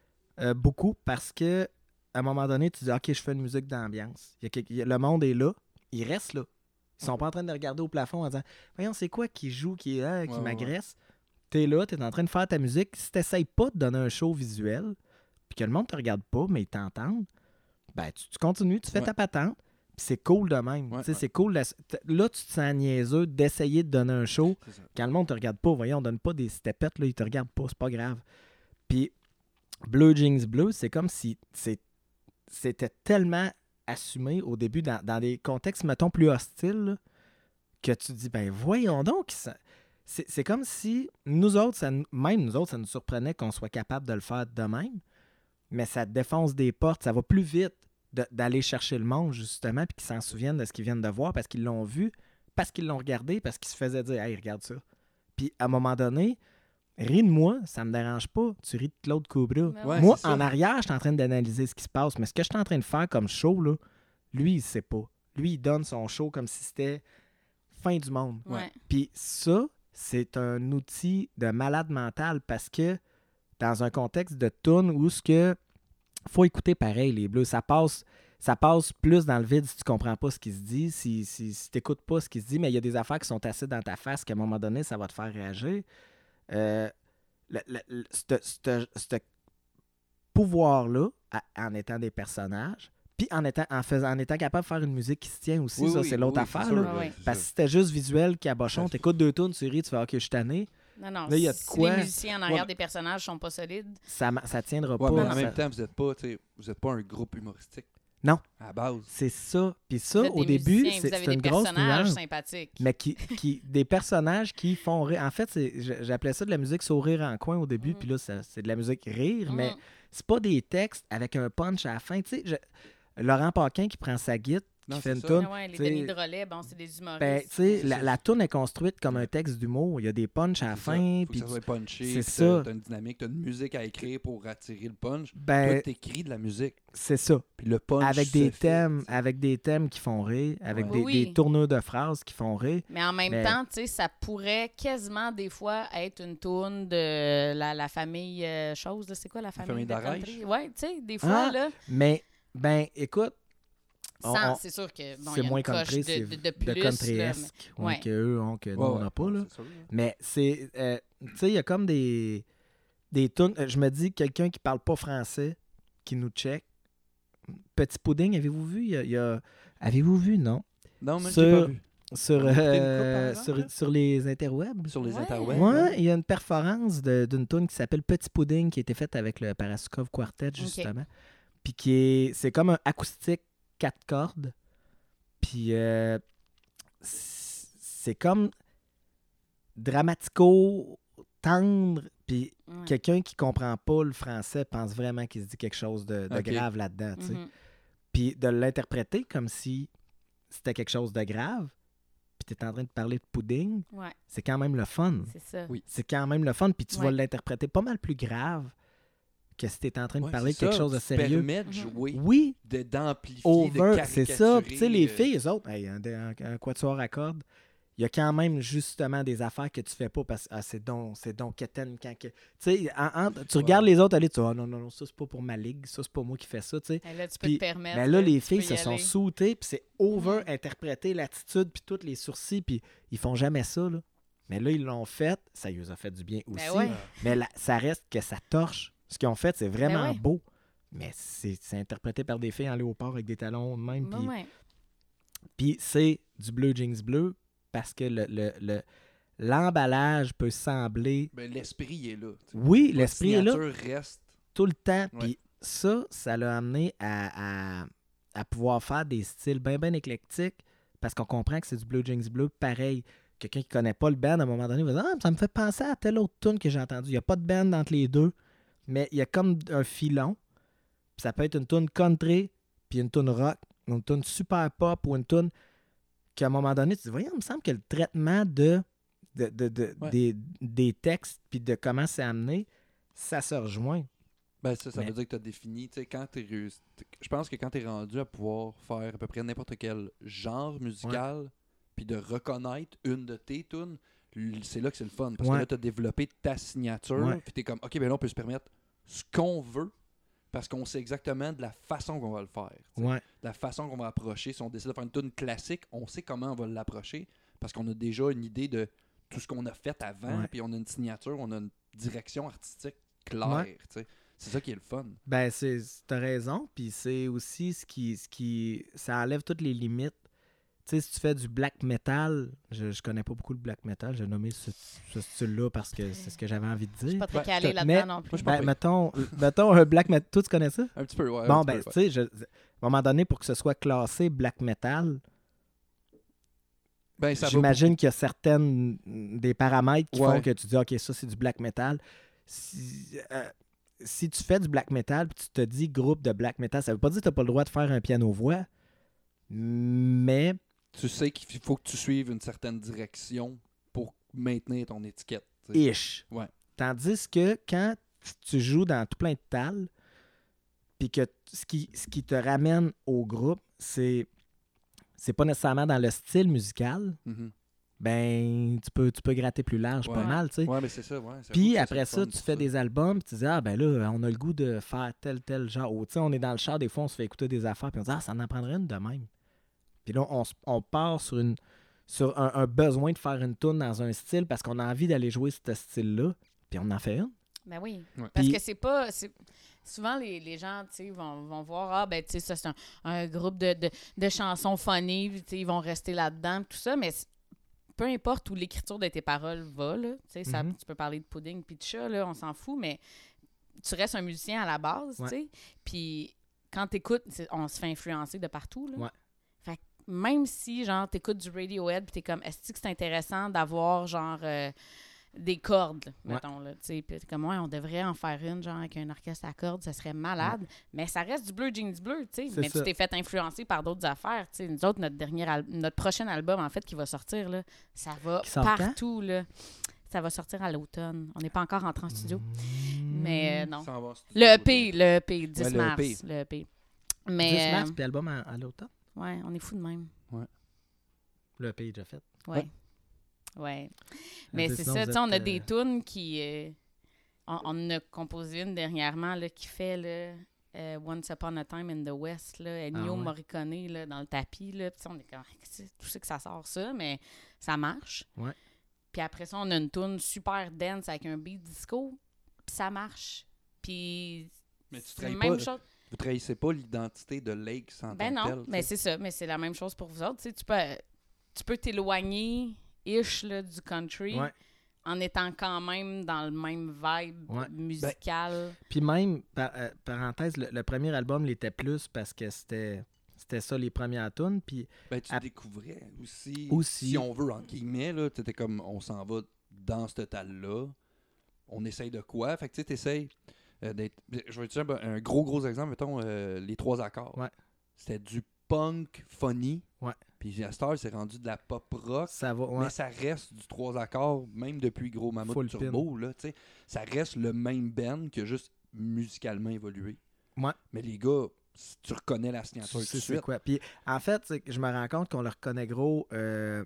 Euh, beaucoup parce que à un moment donné, tu dis OK, je fais une musique d'ambiance. Le monde est là, il reste là. Ils sont pas en train de regarder au plafond en disant Voyons, c'est quoi qui joue, qui est là, qui Ouais, m'agresse. T'es là, t'es en train de faire ta musique. Si t'essayes pas de donner un show visuel, puis que le monde te regarde pas, mais ils t'entendent, ben tu, tu continues, tu fais ta patente. Puis c'est cool de même. Ouais, ouais. C'est cool. t- Là, tu te sens niaiseux d'essayer de donner un show. Quand le monde te regarde pas, voyons, on donne pas des stepettes, là, ils te regardent pas, c'est pas grave. Puis Blue Jeans Bleu, c'est comme si c'était tellement assumé au début dans, des contextes, mettons, plus hostiles, que tu dis, ben voyons donc. C'est comme si nous autres, même nous autres, ça nous surprenait qu'on soit capable de le faire de même, mais ça défonce des portes, ça va plus vite d'aller chercher le monde, justement, puis qu'ils s'en souviennent de ce qu'ils viennent de voir parce qu'ils l'ont vu, parce qu'ils l'ont regardé, parce qu'ils se faisaient dire, hey, regarde ça. Puis à un moment donné, ris de moi, ça me dérange pas. Tu ris de Claude Cobra. Ouais, moi, ça. en arrière, je suis en train d'analyser ce qui se passe, mais ce que je suis en train de faire comme show, là, lui, il sait pas. Lui, il donne son show comme si c'était fin du monde. Ouais. Puis ça, c'est un outil de malade mental parce que dans un contexte de tune où ce que faut écouter pareil les bleus, ça passe ça passe plus dans le vide si tu comprends pas ce qui se dit, si, si, si tu n'écoutes pas ce qui se dit, mais il y a des affaires qui sont assez dans ta face qu'à un moment donné, ça va te faire réagir. Euh, c'te- c'te pouvoir-là, en étant des personnages, puis en étant, en, faisant, en étant capable de faire une musique qui se tient aussi, Oui, ça oui, c'est l'autre oui, affaire. sûr, là, Parce que si c'était juste visuel qui t'écoutes deux tunes, tu ris, tu fais OK, je suis tanné. Non, non. Là, il y a de si quoi- les musiciens en arrière Ouais. des personnages sont pas solides, Ça, ça tiendra Ouais, pas. mais en ça- même temps, vous n'êtes pas, tu sais, vous êtes pas un groupe humoristique. Non. À la base. C'est ça. Puis ça, au début, c'est c'est des une grosse personnages nuance. sympathiques. Mais qui, qui, des personnages qui font rire. En fait, j'appelais ça de la musique sourire en coin au début, Mhm. puis là, c'est de la musique rire, mais Mhm. c'est pas des textes avec un punch à la fin. Tu sais, je- Laurent Paquin qui prend sa guitare, Non, qui fait c'est une ça. toune. Ah ouais, les Denis Drolet, bon, c'est des humoristes. Ben, tu la, la toune est construite comme un texte d'humour. Il y a des punchs à la fin. Faut que ça soit punché. c'est ça. t'as- T'as une dynamique, t'as une musique à écrire pour attirer le punch. ben, Toi, t'écris de la musique. c'est ça. Puis le punch. Avec des fait, thèmes, tu avec des thèmes qui font rire, avec Ouais. des, Oui, oui. des tourneurs de phrases qui font rire. Mais en même Mais- temps, tu sais, ça pourrait quasiment des fois être une tourne de la, la famille euh, chose, c'est quoi la famille, famille de d'Arèche? country? Ouais, tu sais, des fois, Ah, là, Mais, ben, écoute, sans- on- c'est sûr que bon, il y c'est moins coche country, de, c'est de, de de plus, là, mais- ouais, que eux ont, que nous, Ouais, on ouais, n'a pas. Là. c'est sûr, là. Mais c'est. euh, tu sais, il y a comme des. Des tunes. euh, Je me dis, quelqu'un qui parle pas français, qui nous check. Petit pudding, avez-vous vu? Il y a- il y a- Avez-vous vu, non? Non, mais Sur- j'ai pas vu. Sur, euh, sur, sur les interwebs. Sur les Ouais. interwebs. Ouais, hein. il y a une performance de- d'une tune qui s'appelle Petit Pudding qui a été faite avec le Parasukov Quartet, justement. Puis qui est. C'est comme un acoustique quatre cordes. Puis euh, c'est comme dramatico, tendre. Puis Ouais. quelqu'un qui comprend pas le français pense vraiment qu'il se dit quelque chose de, grave là-dedans. Mhm. Puis de l'interpréter comme si c'était quelque chose de grave. Puis tu es en train de parler de pudding. Ouais, C'est quand même le fun c'est ça. Oui. c'est quand même le fun, puis tu vas l'interpréter pas mal plus grave que si tu en train de Ouais, parler de quelque ça, chose de sérieux. permets de Mhm. jouer, Oui, de- d'amplifier, over, de c'est ça. Puis tu sais, les caricaturer, filles, eux autres, hey, un, un, un quatuor à cordes, il y a quand même justement des affaires que tu fais pas parce que ah, c'est donc c'est donc quétaine quand que. Tu sais, en- en- tu regardes les autres aller, tu dis ah non, non, non, ça c'est pas pour ma ligue, ça c'est pas moi qui fais ça, tu sais. Et là, tu peux te permettre. Mais là, les filles se sont sautées, puis c'est over-interprété l'attitude, puis tous les sourcils, puis ils font jamais ça, là. Mais là, ils l'ont fait, ça lui a fait du bien aussi. Ben ouais. Mais là, ça reste que ça torche. Ce qu'ils ont fait, c'est vraiment Ben ouais. beau. Mais c'est interprété par des filles en léopard avec des talons de même. Ouais, Puis puis c'est du bleu jeans bleu parce que le, le- le- l'emballage peut sembler. Ben, l'esprit est là. Oui, l'esprit est là reste. tout le temps. Puis ça, ça l'a amené à, à- à pouvoir faire des styles bien, bien éclectiques parce qu'on comprend que c'est du bleu jeans bleu pareil. Quelqu'un qui connaît pas le band, à un moment donné, va dire Ah, ça me fait penser à telle autre tune que j'ai entendue. Il n'y a pas de band entre les deux, mais il y a comme un filon. Puis ça peut être une tune country, puis une tune rock, une tune super pop ou une tune qu'à un moment donné, tu te dis Voyons, il me semble que le traitement de, de, de- de- Ouais. des, des textes puis de comment c'est amené, ça se rejoint. Ben, ça, ça Mais- veut dire que tu as défini. tu sais, Quand t'es réussi- Je pense que quand tu es rendu à pouvoir faire à peu près n'importe quel genre musical, puis de reconnaître une de tes tunes, c'est là que c'est le fun. Parce Ouais. que là, tu as développé ta signature, Ouais. puis tu es comme, OK, ben là, on peut se permettre ce qu'on veut, parce qu'on sait exactement de la façon qu'on va le faire. Ouais. de la façon qu'on va approcher. Si on décide de faire une tune classique, on sait comment on va l'approcher parce qu'on a déjà une idée de tout ce qu'on a fait avant, puis on a une signature, on a une direction artistique claire. C'est ça qui est le fun. Ben, c'est, t'as raison. Puis c'est aussi ce qui, ce qui. Ça enlève toutes les limites. Tu sais, si tu fais du black metal, je, je connais pas beaucoup le black metal. J'ai nommé ce, ce style-là parce que c'est ce que j'avais envie de Je suis dire. pas très mais- là-dedans non plus. Ben, pas mettons, mettons un black metal. Toi, tu connais ça? Un petit peu, ouais. Bon, ben, tu sais, je- à un moment donné, pour que ce soit classé black metal. Ben, j'imagine qu'il y a certaines des paramètres qui Ouais. font que tu dis, OK, ça, c'est du black metal. Si, euh, si tu fais du black metal puis tu te dis groupe de black metal, ça veut pas dire que tu n'as pas le droit de faire un piano-voix, mais tu sais qu'il faut que tu suives une certaine direction pour maintenir ton étiquette. ish. Ouais. Tandis que quand tu joues dans tout plein de talles, puis que ce qui, ce qui te ramène au groupe, c'est c'est pas nécessairement dans le style musical, Mhm. ben tu peux, tu peux gratter plus large, pas mal, tu sais. Ouais, mais c'est ça, ouais. Puis après ça, tu fais des albums, puis tu dis, ah ben là, on a le goût de faire tel, tel genre. Ou tu sais, on est dans le char, des fois, on se fait écouter des affaires, puis on dit, ah, ça en prendrait une de même. Puis là, on, on part sur, une, sur un, un besoin de faire une tune dans un style parce qu'on a envie d'aller jouer ce style-là, puis on en fait une. Ben oui. Ouais. Parce Puis- que c'est pas. c'est- Souvent, les, les gens, tu sais, vont, vont voir, ah, ben, tu sais, ça, c'est un, un groupe de, de, de chansons funny, tu sais, ils vont rester là-dedans, tout ça, mais peu importe où l'écriture de tes paroles va, là, tu sais, ça- Mhm. tu peux parler de pudding puis de chat, là, on s'en fout, mais tu restes un musicien à la base, Ouais. tu sais, puis quand t'écoutes, c'est- on se fait influencer de partout, là. Ouais. Même si, genre, t'écoutes du Radiohead puis t'es comme, est-ce que c'est intéressant d'avoir, genre... euh, des cordes, là, Ouais. mettons. Là, tu sais. Puis t'es comme, ouais, on devrait en faire une, genre, avec un orchestre à cordes, ça serait malade. Mais ça reste du bleu jeans bleu, tu sais. Mais ça. tu t'es fait influencer par d'autres affaires, tu sais. Nous autres, notre, dernier al- notre prochain album, en fait, qui va sortir, là, ça va partout, là. Ça va sortir à l'automne. On n'est pas encore entré en studio. Mm. Mais euh, non. Studio, Le ouais. EP, le EP, 10 Ouais, le mars. EP. Le EP. 10 Mais, mars, euh, puis album à, à l'automne? Ouais, on est fous de même. Le pays déjà fait. Ouais. Ouais. Mais Puis c'est ça, tu sais, on a des euh, tunes qui. euh, on, on en a composé une dernièrement là, qui fait là, euh, Once Upon a Time in the West, là, Ennio Ah ouais. Morricone là, dans le tapis. Là, on est comme, tout ça que ça sort ça, mais ça marche. Ouais. Puis après ça, on a une tune super dense avec un beat disco, puis ça marche. Puis Mais tu c'est trahis pas, même chose. Vous trahissez pas l'identité de Lake en Ben non, tel, mais tu c'est ça. Mais c'est la même chose pour vous autres. Tu tu peux, tu peux t'éloigner ish là, du country Ouais. en étant quand même dans le même vibe Ouais. musical. Puis même, par- euh, parenthèse, le, le premier album l'était plus parce que c'était c'était ça les premières tunes. Puis Ben, tu à- découvrais aussi, Aussi. si on veut, entre guillemets, là, t'étais comme, on s'en va dans ce tal-là, on essaye de quoi? Fait que tu sais, t'essayes d'être... Je vais te dire un, gros, gros exemple, mettons, euh, les trois accords. Ouais. C'était du punk funny. Ouais. Puis à heure, c'est rendu de la pop rock. ça va. ouais. Mais ça reste du trois accords, même depuis Gros Mammouth Full Turbo, là, tu sais. Ça reste le même band qui a juste musicalement évolué. Ouais. Mais les gars, tu reconnais la Tu signature tout de c'est suite. quoi. Puis en fait, je me rends compte qu'on le reconnaît gros euh,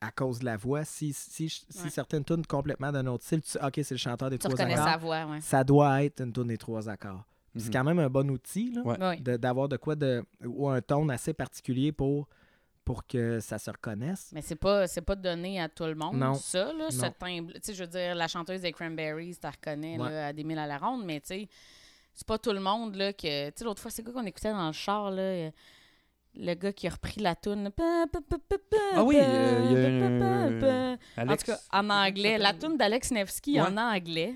à cause de la voix. Si, si, si Ouais. certaines tunes complètement d'un autre style, tu sais, OK, c'est le chanteur des Tu trois accords. sa voix, ouais. Ça doit être une tune des trois accords. C'est Mhm. quand même un bon outil là, Ouais. Ouais. de- d'avoir de, quoi de ou un ton assez particulier pour pour que ça se reconnaisse. Mais c'est pas c'est pas donné à tout le monde Non. ça là, ce timbre. Tu sais je veux dire la chanteuse des Cranberries, tu la reconnais Ouais. là, à des mille à la ronde, mais tu sais c'est pas tout le monde là que tu sais l'autre fois c'est quoi qu'on écoutait dans le char là euh, le gars qui a repris la tune. Ah oui, euh, il y a un- En tout cas, en anglais. La tune d'Alex Nevsky Ouais. en anglais.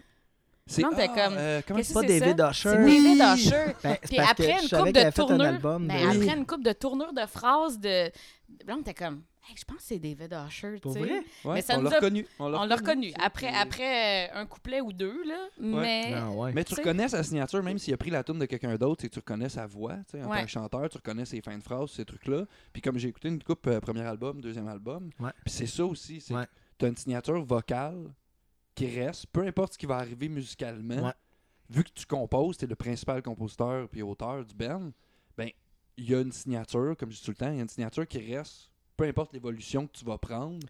c'est non, t'es ah, comme, euh, comment qu'est-ce Pas c'est David? Usher? C'est David Usher. Ben, c'est Puis après une coupe de tournure, de- après une coupe de tournure de phrases de, là on était comme, Hey, je pense que c'est David Usher, tu sais. Ouais, on l'a reconnu. On l'a reconnu. Après, après euh, un couplet ou deux, là. Mais Ah, ouais. Mais tu reconnais sa signature, même s'il a pris la tune de quelqu'un d'autre, c'est que tu reconnais sa voix. tu sais, En Ouais. tant que chanteur, tu reconnais ses fins de phrases, ces trucs-là. Puis comme j'ai écouté une coupe euh, premier album, deuxième album, Ouais. puis c'est ça aussi, c'est Ouais. que tu as une signature vocale qui reste, peu importe ce qui va arriver musicalement. Ouais. Vu que tu composes, tu es le principal compositeur puis auteur du band, ben il y a une signature, comme je dis tout le temps, il y a une signature qui reste, peu importe l'évolution que tu vas prendre,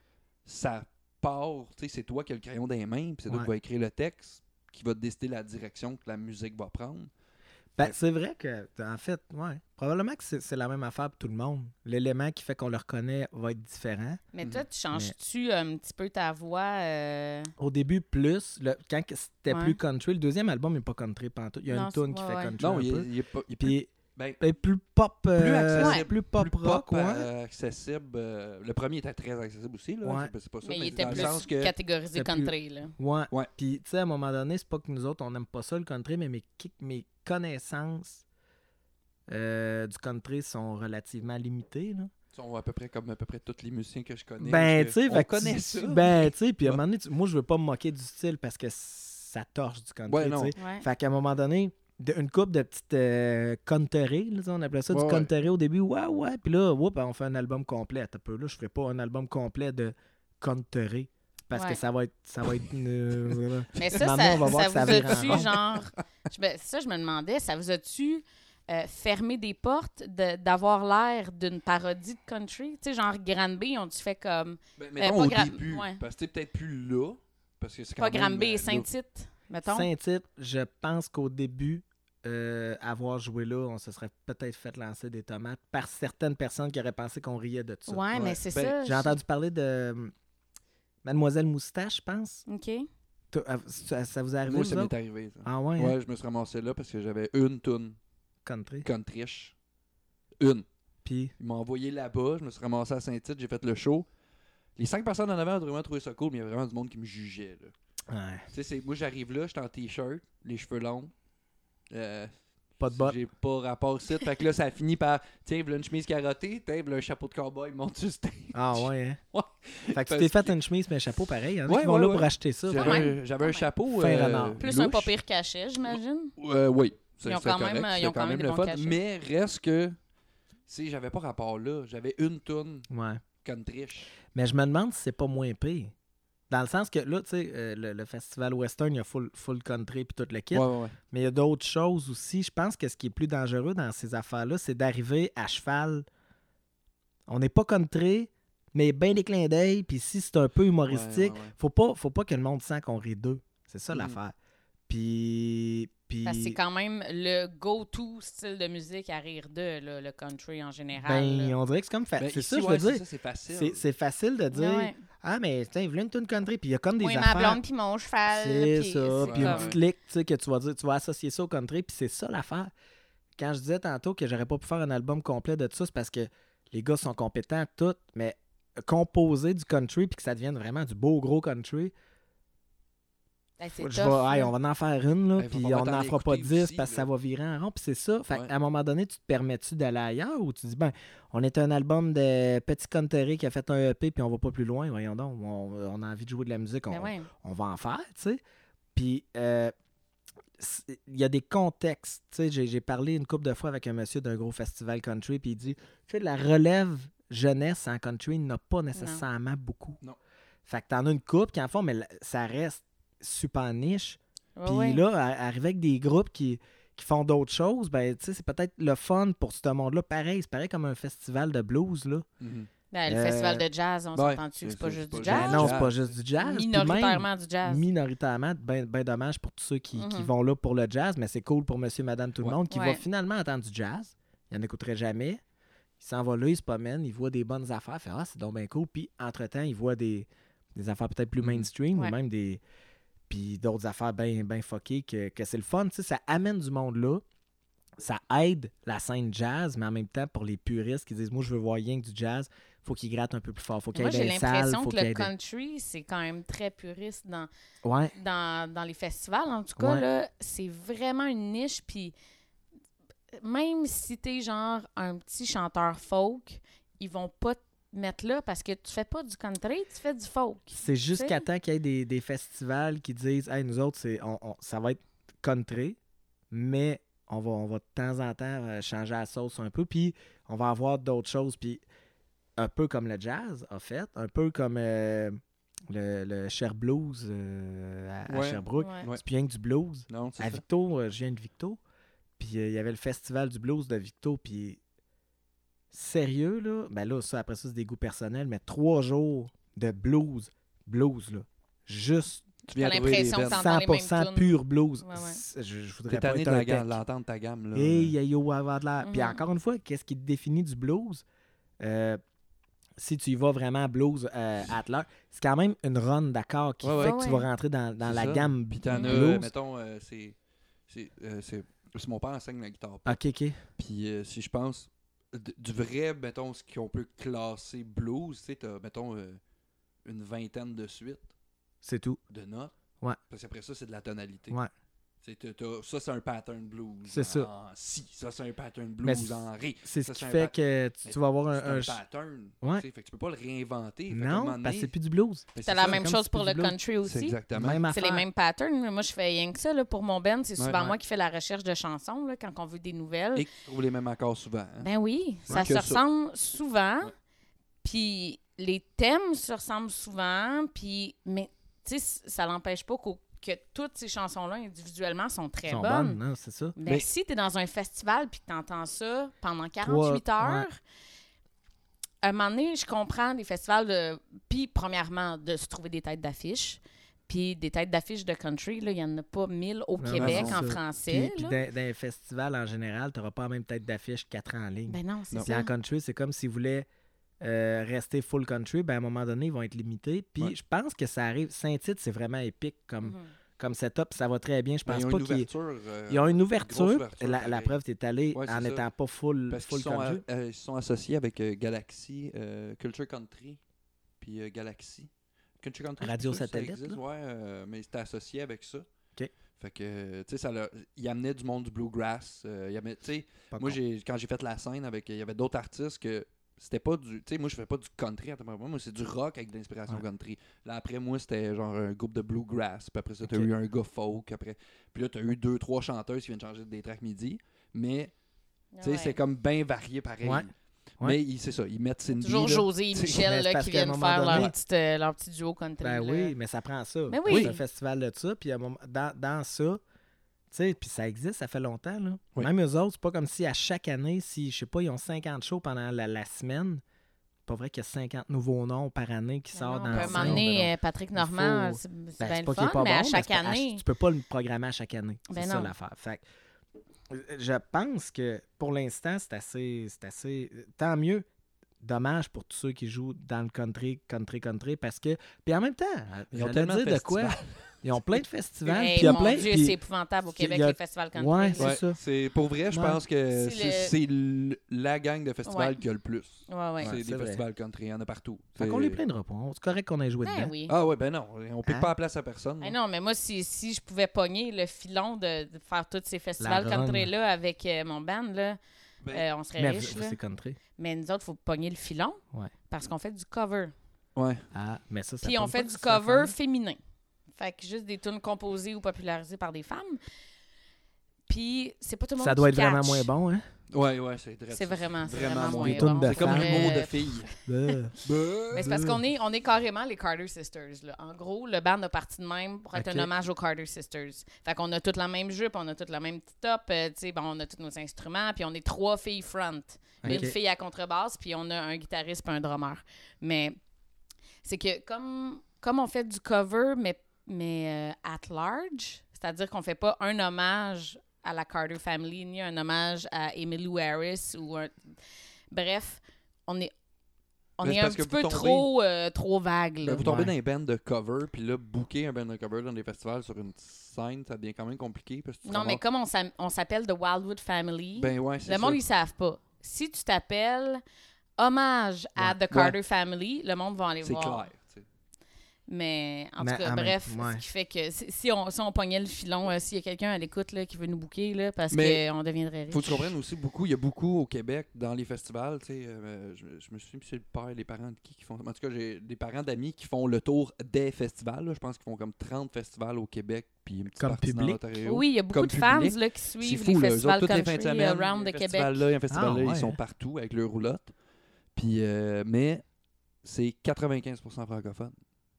ça part, tu sais, c'est toi qui as le crayon dans les mains, puis c'est toi qui vas écrire le texte, qui va te décider la direction que la musique va prendre. Ben, c'est vrai que, en fait, ouais. Probablement que c'est la même affaire pour tout le monde. L'élément qui fait qu'on le reconnaît va être différent. Mais toi, tu changes-tu un petit peu ta voix? euh, Au début, plus. Le, quand c'était Ouais. plus country, le deuxième album n'est pas country pantoute. Il y a Non, une tune qui fait country Non, un il peu. il est pas. il est plus, Puis ben, ben, plus pop. euh, accessible. plus pop plus rock, ouais. euh, accessible. euh, le premier était très accessible aussi, là. Ouais. C'est pas- C'est pas ça. mais il était plus sens que. catégorisé plus- country, là. Ouais. Ouais. Puis, tu sais, à un moment donné, c'est pas que nous autres, on n'aime pas ça, le country, mais mes, connaissances euh, du country sont relativement limitées. Là. Ils sont à peu près comme à peu près tous les musiciens que je connais. Ben, tu sais, ça. Ben, tu sais, puis à un moment donné, tu- moi, je veux pas me moquer du style parce que ça torche du country, Ouais, tu non. sais. Ouais. Fait qu'à un moment donné, de- une coupe de petites euh, country, là, tu sais, on appelait ça Ouais, du ouais. country au début, ouais, ouais. Puis là, whoop, on fait un album complet. Un peu là, je ferai pas un album complet de country parce Ouais. que ça va être, ça va être une- Mais ça, ça, on va voir ça que ça vous a-tu, rond. genre... je ça, je me demandais, ça vous a-tu euh, fermé des portes de- d'avoir l'air d'une parodie de country? Tu sais, genre Granby, on tu fait comme... Ben, mettons pas au gra- début. ouais. Parce que peut-être plus là. Parce que c'est quand Pas Granby euh. Saint-Tite, mettons? Saint-Tite, je pense qu'au début, euh, avoir joué là, on se serait peut-être fait lancer des tomates par certaines personnes qui auraient pensé qu'on riait de ça. Ouais, Ouais. mais c'est Ben, ça. J'ai entendu parler de euh, Mademoiselle Moustache, je pense. OK. Ça, ça vous est arrivé, Moi, ça m'est arrivé. ça. Ah ouais, hein? Ouais, je me suis ramassé là parce que j'avais une toune country. country. Une. Puis, Il m'a envoyé là-bas, je me suis ramassé à Saint-Tite, j'ai fait le show. Les cinq personnes en avant ont vraiment trouvé ça cool, mais il y avait vraiment du monde qui me jugeait. Là. ouais, Tu sais, c'est- moi j'arrive là, j'étais en t-shirt, les cheveux longs. Euh, pas de bottes. J'ai pas rapport ici. fait que là, ça a fini par tiens, voilà une chemise carottée, tiens, voilà un chapeau de cowboy, monte sur stage. [LAUGHS] Ah ouais, hein? [LAUGHS] Ouais. Fait que tu t'es fait que- une chemise mais un chapeau pareil. Il y en a Ouais, qui vont ouais, là ouais. pour acheter ça. J'avais Quand ouais. même. un, j'avais un Quand chapeau. Euh. Plus un louche. pire cachet, j'imagine. Euh, oui. C'est- Ils ont quand même- correct, ils c'était ont quand même des le fun, cachets. Mais reste que, si j'avais pas rapport là, j'avais une toune Ouais. country. Mais je me demande si c'est pas moins pire. Dans le sens que là, tu sais, euh, le, le festival western, il y a full, full country puis tout le kit. Ouais, ouais, ouais. Mais il y a d'autres choses aussi. Je pense que ce qui est plus dangereux dans ces affaires-là, c'est d'arriver à cheval. On n'est pas country, mais bien des clins d'œil. Puis si c'est un peu humoristique, faut pas, faut pas que le monde sent qu'on rit d'eux. C'est ça Mhm. l'affaire. Puis, puis Parce que c'est quand même le go-to style de musique à rire de, là, le country en général. ben, là. on dirait que c'est comme fa- Ben, c'est ça, je veux dire. c'est facile. C'est facile de dire Ouais, ouais. Ah, mais tiens, il une tune country. Puis il y a comme des Oui, ma affaires. blonde puis mon cheval. C'est ça. Puis une petite lick, tu sais, que tu vas dire, tu vas associer ça au country. Puis c'est ça l'affaire. Quand je disais tantôt que j'aurais pas pu faire un album complet de ça, c'est parce que les gars sont compétents, tout, mais composer du country puis que ça devienne vraiment du beau gros country, Ben, c'est je tough, vais, hey, là. on va en faire une, là, Ben, puis on n'en fera pas écouter 10 aussi, parce que ça va virer en rond. Puis c'est ça. Fait Ouais. à un moment donné, tu te permets-tu d'aller ailleurs ou tu dis, ben, on est un album de petit country qui a fait un EP puis on va pas plus loin, voyons donc, on, on a envie de jouer de la musique, on, Ben ouais. on va en faire, tu sais. Puis, euh, il y a des contextes. Tu sais, j'ai, parlé une couple de fois avec un monsieur d'un gros festival country, puis il dit, tu sais, la relève jeunesse en country n'a pas nécessairement beaucoup. Non. Fait que t'en as une coupe qui en font, mais ça reste super niche. Puis ouais. là, arriver avec des groupes qui, qui font d'autres choses, ben, tu sais, c'est peut-être le fun pour ce monde-là. Pareil, c'est pareil comme un festival de blues, là. Mhm. Ben, le Euh, festival de jazz, on ouais, s'entend-tu? que c'est- pas juste pas du Ben jazz? non, c'est pas juste du jazz. Minoritairement du jazz. minoritairement, ben, ben dommage pour tous ceux qui, qui Mhm. vont là pour le jazz, mais c'est cool pour monsieur, madame, tout le monde qui va finalement entendre du jazz. Il n'en écouterait jamais. Il s'en va là, il se promène, il voit des bonnes affaires, il fait Ah, c'est donc bien cool. Puis entre-temps, il voit des, des affaires peut-être plus Mhm. mainstream Ouais. ou même des. Puis d'autres affaires bien ben fuckées que, que c'est le fun. Tu sais, ça amène du monde là. Ça aide la scène jazz, mais en même temps, pour les puristes qui disent Moi, je veux voir rien que du jazz, faut qu'il gratte un peu plus fort. Faut qu'il Moi, j'ai l'impression que le country, c'est quand même très puriste dans, Ouais. dans, dans les festivals. En tout cas, Ouais. là, c'est vraiment une niche. Puis même si t'es genre un petit chanteur folk, ils vont pas mettre là parce que tu fais pas du country, tu fais du folk. C'est jusqu'à temps qu'il y ait des, des festivals qui disent Hey, nous autres, c'est, on- on- ça va être country, mais on va, on va de temps en temps euh, changer la sauce un peu, puis on va avoir d'autres choses. Puis un peu comme le jazz, en fait, un peu comme euh, le, le Cher Blues euh, à. Sherbrooke. Ouais. C'est plus rien que du blues. Non, À ça. Victo, euh, je viens de Victo. Puis euh, il y avait le festival du blues de Victo. Puis sérieux, là, ben là, ça, après ça, c'est des goûts personnels, mais trois jours de blues, blues, là. Juste Tu viens l'impression que veines. t'entends les mêmes 100% tunes. pur blues. Ouais, ouais. C'est- Je, je voudrais pas être l'entendre ta gamme. Là. Hey, yo, yo, avoir de l'air. Puis Mhm. encore une fois, qu'est-ce qui te définit du blues? Euh, si tu y vas vraiment blues euh, at l'heure, c'est quand même une run d'accords qui Ouais, fait ouais. que tu vas rentrer dans, dans la ça. gamme Puis t'en as, euh, mettons, euh, c'est. C'est euh, c'est- c'est mon père enseigne la guitare. Ok, ok. Puis euh, si je pense, du vrai, mettons, ce qu'on peut classer blues, tu sais, t'as, mettons, euh, une vingtaine de suites C'est tout. de notes. Ouais. Parce qu'après ça, c'est de la tonalité. Ouais. T'as- t'as- ça, c'est un pattern blues. C'est ça. En si. Ça, c'est un pattern Mais blues c'est- en ré. C'est ce Ça, qui c'est un fait pat- que tu, vas avoir un. un, pattern. Ouais. Fait que tu peux pas le réinventer. Non, donné, parce que c'est plus du blues. C'est c'est la ça. même chose pour le blues. country C'est aussi. exactement. Même C'est affaire. les mêmes patterns. Moi, je fais rien que ça là, pour mon band. C'est souvent Ouais. moi qui fais la recherche de chansons là, quand on veut des nouvelles. Et tu trouves les mêmes accords souvent. hein. Ben oui, ça se ressemble souvent. Puis les thèmes se ressemblent souvent. Puis, mais tu sais, ça n'empêche pas qu'au- que toutes ces chansons-là, individuellement, sont très sont bonnes. bonnes, non, c'est ça. Mais Mais- si tu es dans un festival puis que tu entends ça pendant 48 Trois- heures, à un moment donné, je comprends des festivals de. Puis, premièrement, de se trouver des têtes d'affiches. Puis, des têtes d'affiches de country, là, il n'y en a pas mille au Non, Québec non, en ça. français. Puis, les festivals en général, tu n'auras pas la même tête d'affiche quatre ans en ligne. Ben non, c'est ça. en country, c'est comme s'ils voulaient euh, rester full country, ben à un moment donné, ils vont être limités. Puis Ouais. je pense que ça arrive. Saint-Tite, c'est vraiment épique comme, Mhm. comme setup. Ça va très bien. Je pense ils ont pas une qu'ils ouverture. euh, ils ont une ouverture. ouverture, la, preuve, tu es allé Ouais, en n'étant pas full, Parce full qu'ils sont, country. euh, ils sont associés avec euh, Galaxy, euh, Culture Country, puis euh, Galaxy. Culture Country, Radio satellite, existe, Ouais, euh, mais c'était associé avec ça. OK. Fait que, tu sais, ça leur- il amenait du monde du bluegrass. euh, il amenait- moi, j'ai, quand j'ai fait la scène avec, il y avait d'autres artistes que c'était pas du, tu sais, moi, je fais pas du country en tant que moi, moi, c'est du rock avec de l'inspiration Ouais. country. Là, après, moi, c'était genre un groupe de bluegrass. Puis après ça, t'as eu un gars folk. Après, puis là, t'as eu deux, trois chanteuses qui viennent changer des tracks midi. Mais, tu sais, Ouais. c'est comme bien varié pareil. Ouais. Ouais. Mais c'est ça, ils mettent Cindy. Toujours là. José et mais Michel là, qui viennent faire donné- leur, petite, euh, leur petit duo country. Ben là. oui, mais ça prend ça. Ben oui. C'est un festival de ça. Puis à un moment- dans, dans ça, puis ça existe, ça fait longtemps. Là. Oui. Même eux autres, c'est pas comme si à chaque année, si, je sais pas, ils ont 50 shows pendant la, la semaine. C'est pas vrai qu'il y a 50 nouveaux noms par année qui sortent dans un moment donné, euh, Patrick Normand, faut- c'est Ben, bien le pas qu'il est fun, pas mais bon, à chaque à- année. tu peux pas le programmer à chaque année. Ben c'est ça l'affaire. Fait que, euh, je pense que pour l'instant, c'est assez, c'est assez. Tant mieux. Dommage pour tous ceux qui jouent dans le country, country, country, parce que. Puis en même temps, Ils ont tellement de dire de quoi festivals. [LAUGHS] Ils ont plein de festivals. Hey, puis il y a plein. Dieu, puis- c'est épouvantable au Québec, a- les festivals country. Ouais, c'est Ouais, ça. c'est pour vrai, je Ouais. pense que C'est le- la gang de festivals Ouais. qui a le plus. Ouais, ouais. Ouais, c'est c'est des vrai. festivals country, il y en a partout. Fait qu'on les plaindra pas. C'est correct qu'on ait joué Ben dedans. oui. Ah ouais, ben non, on pique Hein? pas la place à personne. Eh non, mais moi, si, si je pouvais pogner le filon de, de faire tous ces festivals country-là avec euh, mon band, là, Ben, euh, on serait Mais là. c'est country. Mais nous autres, il faut pogner le filon Ouais. parce qu'on fait du cover. ouais. Ah, mais ça, ça Puis on fait du cover féminin. Fait que juste des tunes composées ou popularisées par des femmes. Puis c'est pas tout le monde Ça doit qui être vraiment moins bon, hein? Ouais, ouais, c'est très- C'est vraiment, c'est vraiment vraiment moins bon. C'est comme l'humour de filles. Euh, [LAUGHS] Mais c'est parce qu'on est, on est carrément les Carter Sisters. Là. En gros, le band a parti de même pour être un hommage aux Carter Sisters. Fait qu'on a toutes la même jupe, on a toutes la même petite top, euh, tu sais, bon, on a tous nos instruments, puis on est trois filles front. Une fille à contrebasse, puis on a un guitariste puis un drummer. Mais c'est que comme, comme on fait du cover, mais, mais euh, at large, c'est-à-dire qu'on fait pas un hommage à la Carter Family, ni un hommage à Emily Harris ou un... Bref, on est, on Mais est c'est un petit peu tombez- trop, euh, trop vague. là. Ben, vous tombez Ouais. dans les bands de cover, puis là, booker un band de cover dans des festivals sur une scène, ça devient quand même compliqué. Parce que Non, mais comme on s'appelle The Wildwood Family, Ben ouais, c'est le ça. monde, ils savent pas. Si tu t'appelles Hommage à. The Carter Family, le monde va aller C'est voir. clair. Mais en Mais tout cas, même- bref, ouais. ce qui fait que si, si on, si on pognait le filon, euh, s'il y a quelqu'un à l'écoute là, qui veut nous booker, là, parce qu'on deviendrait riche. Faut que tu comprennes aussi beaucoup, il y a beaucoup au Québec dans les festivals, tu sais, euh, je, je me suis dit, c'est le père, les parents de qui qui font En tout cas, j'ai des parents d'amis qui font le tour des festivals, là. je pense qu'ils font comme 30 festivals au Québec, puis une petite Comme public? Oui, il y a beaucoup comme de fans là, qui suivent fou, les festivals autres, toutes les semaine, around il y a the un Québec. festival là, il y a un festival Ah, là, ouais, ils sont partout avec leur roulotte. Puis, euh, mais c'est 95% francophone.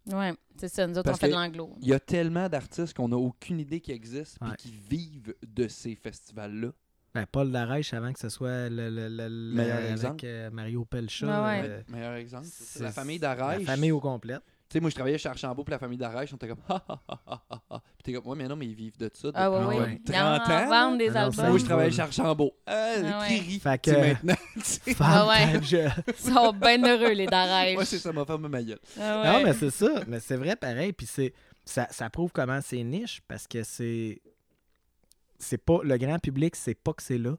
Ouais, c'est ça. Nous autres, Parce on fait de l'anglo. Il y a tellement d'artistes qu'on n'a aucune idée qui existent Ouais. et qui vivent de ces festivals-là. Ben, Paul Darèche, avant que ce soit le, le- le- le- Meilleur avec exemple. euh, Mario Pelcha. Ouais. euh, Meilleur exemple, c'est la famille La d'Arraïch. famille au complet. Tu sais, moi, je travaillais chez Archambault pour la famille d'Arèche. On était comme, [LAUGHS] ha, ha, ha, ha, ha. Puis t'es comme, ouais, mais non, mais ils vivent de ça. Ah depuis ouais, Ah oui. ouais. Ils en 30 ans, vendent des Ah non, albums. Moi, je travaillais chez Archambault. Euh, Ah ouais. qui rit. Fait Tu sais, que- maintenant, [LAUGHS] tu sais. Femme, ouais. ta gueule. [LAUGHS] Ils sont bien heureux, les Darèches. Ouais, c'est ça, ma femme ma gueule. Ah Non, ouais. mais c'est ça. Mais c'est vrai pareil. Puis c'est ça, ça prouve comment c'est niche parce que c'est. C'est pas. Le grand public, c'est pas que c'est là.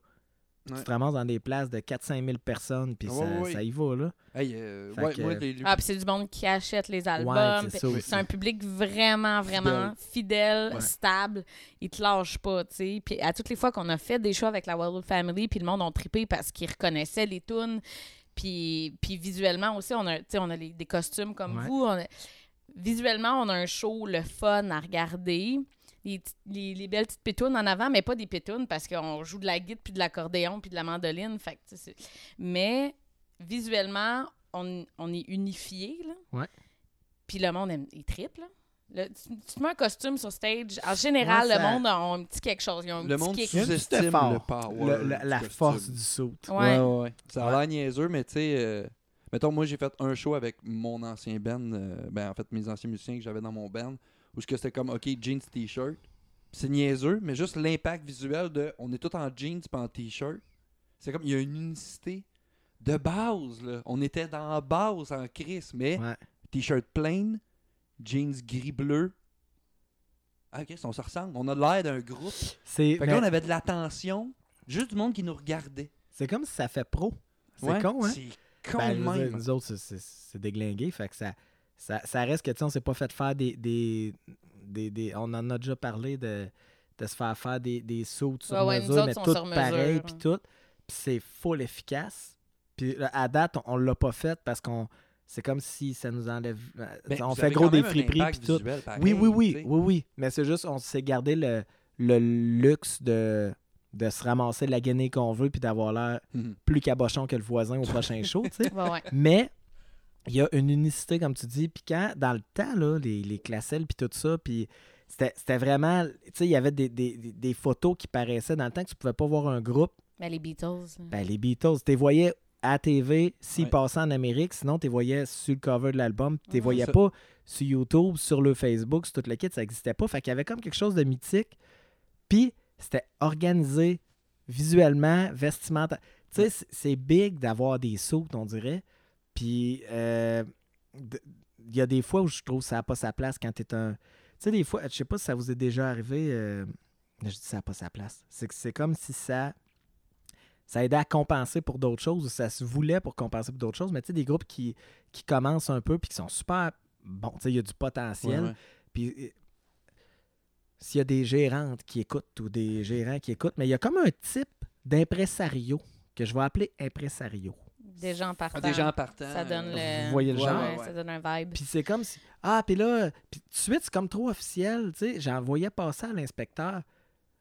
Ouais. Tu te ramasses dans des places de 4-5 000 personnes, puis Ouais, ça, ouais. ça y va, là. Hey, euh, que- les- Ah, puis c'est du monde qui achète les albums. Ouais, c'est un public vraiment, vraiment fidèle, Ouais. stable. Ils te lâchent pas, tu sais. Puis à toutes les fois qu'on a fait des shows avec la Wildwood Family, puis le monde ont trippé parce qu'ils reconnaissaient les tunes. Puis, puis visuellement aussi, on a, tu sais, on a les- des costumes comme Ouais. vous. On a- visuellement, on a un show, le fun à regarder. Les, les, les belles petites pétounes en avant, mais pas des pétounes parce qu'on joue de la guitare, puis de l'accordéon, puis de la mandoline. Fait que, tu sais, c'est- mais visuellement, on, on est unifié. Là. Ouais. Puis le monde aime, il triple. là. Tu, tu te mets un costume sur stage. En général, Ouais, le monde a un petit quelque chose. Ils ont un Le petit monde sous-estime le power. Le- la, force du saut. Ouais. Ouais. Ça a Ouais. l'air niaiseux, mais tu sais, euh, mettons, moi, j'ai fait un show avec mon ancien band, euh, ben, en fait, mes anciens musiciens que j'avais dans mon band, où ce que c'était comme, OK, jeans, t-shirt. C'est niaiseux, mais juste l'impact visuel de, on est tous en jeans pas en t-shirt. C'est comme, il y a une unicité de base, là. On était dans la base en crise, mais Ouais. t-shirt plain, jeans gris-bleu. Ah, ok, on se ressemble. On a l'air d'un groupe. Fait que là, on avait de l'attention, juste du monde qui nous regardait. c'est comme si ça fait pro. C'est Ouais, con, hein? C'est con Ben, dire, même. nous autres, c'est déglingué. Fait que ça, ça, ça reste que, tu sais, on s'est pas fait faire des, des, des, des- On en a déjà parlé de, de se faire faire des, des sauts sur Ouais, ouais, mesure, autres mais tout pareil, puis tout. Puis c'est full efficace. Puis là, à date, on, on l'a pas fait parce qu'on. C'est comme si ça nous enlève. euh, Ben, on fait gros des friperies puis tout. pareil, Oui, oui, oui, oui, oui. Mais c'est juste, on s'est gardé le, le luxe de, de se ramasser la guinée qu'on veut puis d'avoir l'air Mhm. plus cabochon que le voisin au [LAUGHS] prochain show, tu sais. Ouais, ouais. Mais il y a une unicité, comme tu dis. Puis quand, dans le temps, là, les, les classelles, puis tout ça, puis c'était c'était vraiment... Tu sais, il y avait des, des- des- des photos qui paraissaient dans le temps que tu pouvais pas voir un groupe. Ben, les Beatles. Ben, les Beatles, tu les voyais à TV s'ils Ouais. passaient en Amérique. Sinon, tu les voyais sur le cover de l'album. Tu les voyais ça. pas sur YouTube, sur le Facebook, sur tout le kit. Ça n'existait pas. Fait qu'il y avait comme quelque chose de mythique. Puis, c'était organisé visuellement, vestimentaire. Tu sais, c'est- c'est big d'avoir des sauts, on dirait. Puis, euh, il y a des fois où je trouve que ça n'a pas sa place quand tu es un. Tu sais, des fois, je sais pas si ça vous est déjà arrivé. euh, Je dis ça n'a pas sa place. C'est que c'est comme si ça. Ça aidait à compenser pour d'autres choses, ou ça se voulait pour compenser pour d'autres choses. Mais tu sais, des groupes qui, qui commencent un peu puis qui sont super bons. Tu sais, il y a du potentiel. Ouais, ouais. Puis euh, s'il y a des gérantes qui écoutent ou des gérants qui écoutent, mais il y a comme un type d'impresario que je vais appeler impresario. Des gens partant. Ah, des gens partant. Ça donne le. Vous voyez le Ouais, genre? ouais, Ouais. Ça donne un vibe. Puis c'est comme si. Ah, puis là, puis tout de suite, c'est comme trop officiel. Tu sais, j'en voyais passer à l'inspecteur.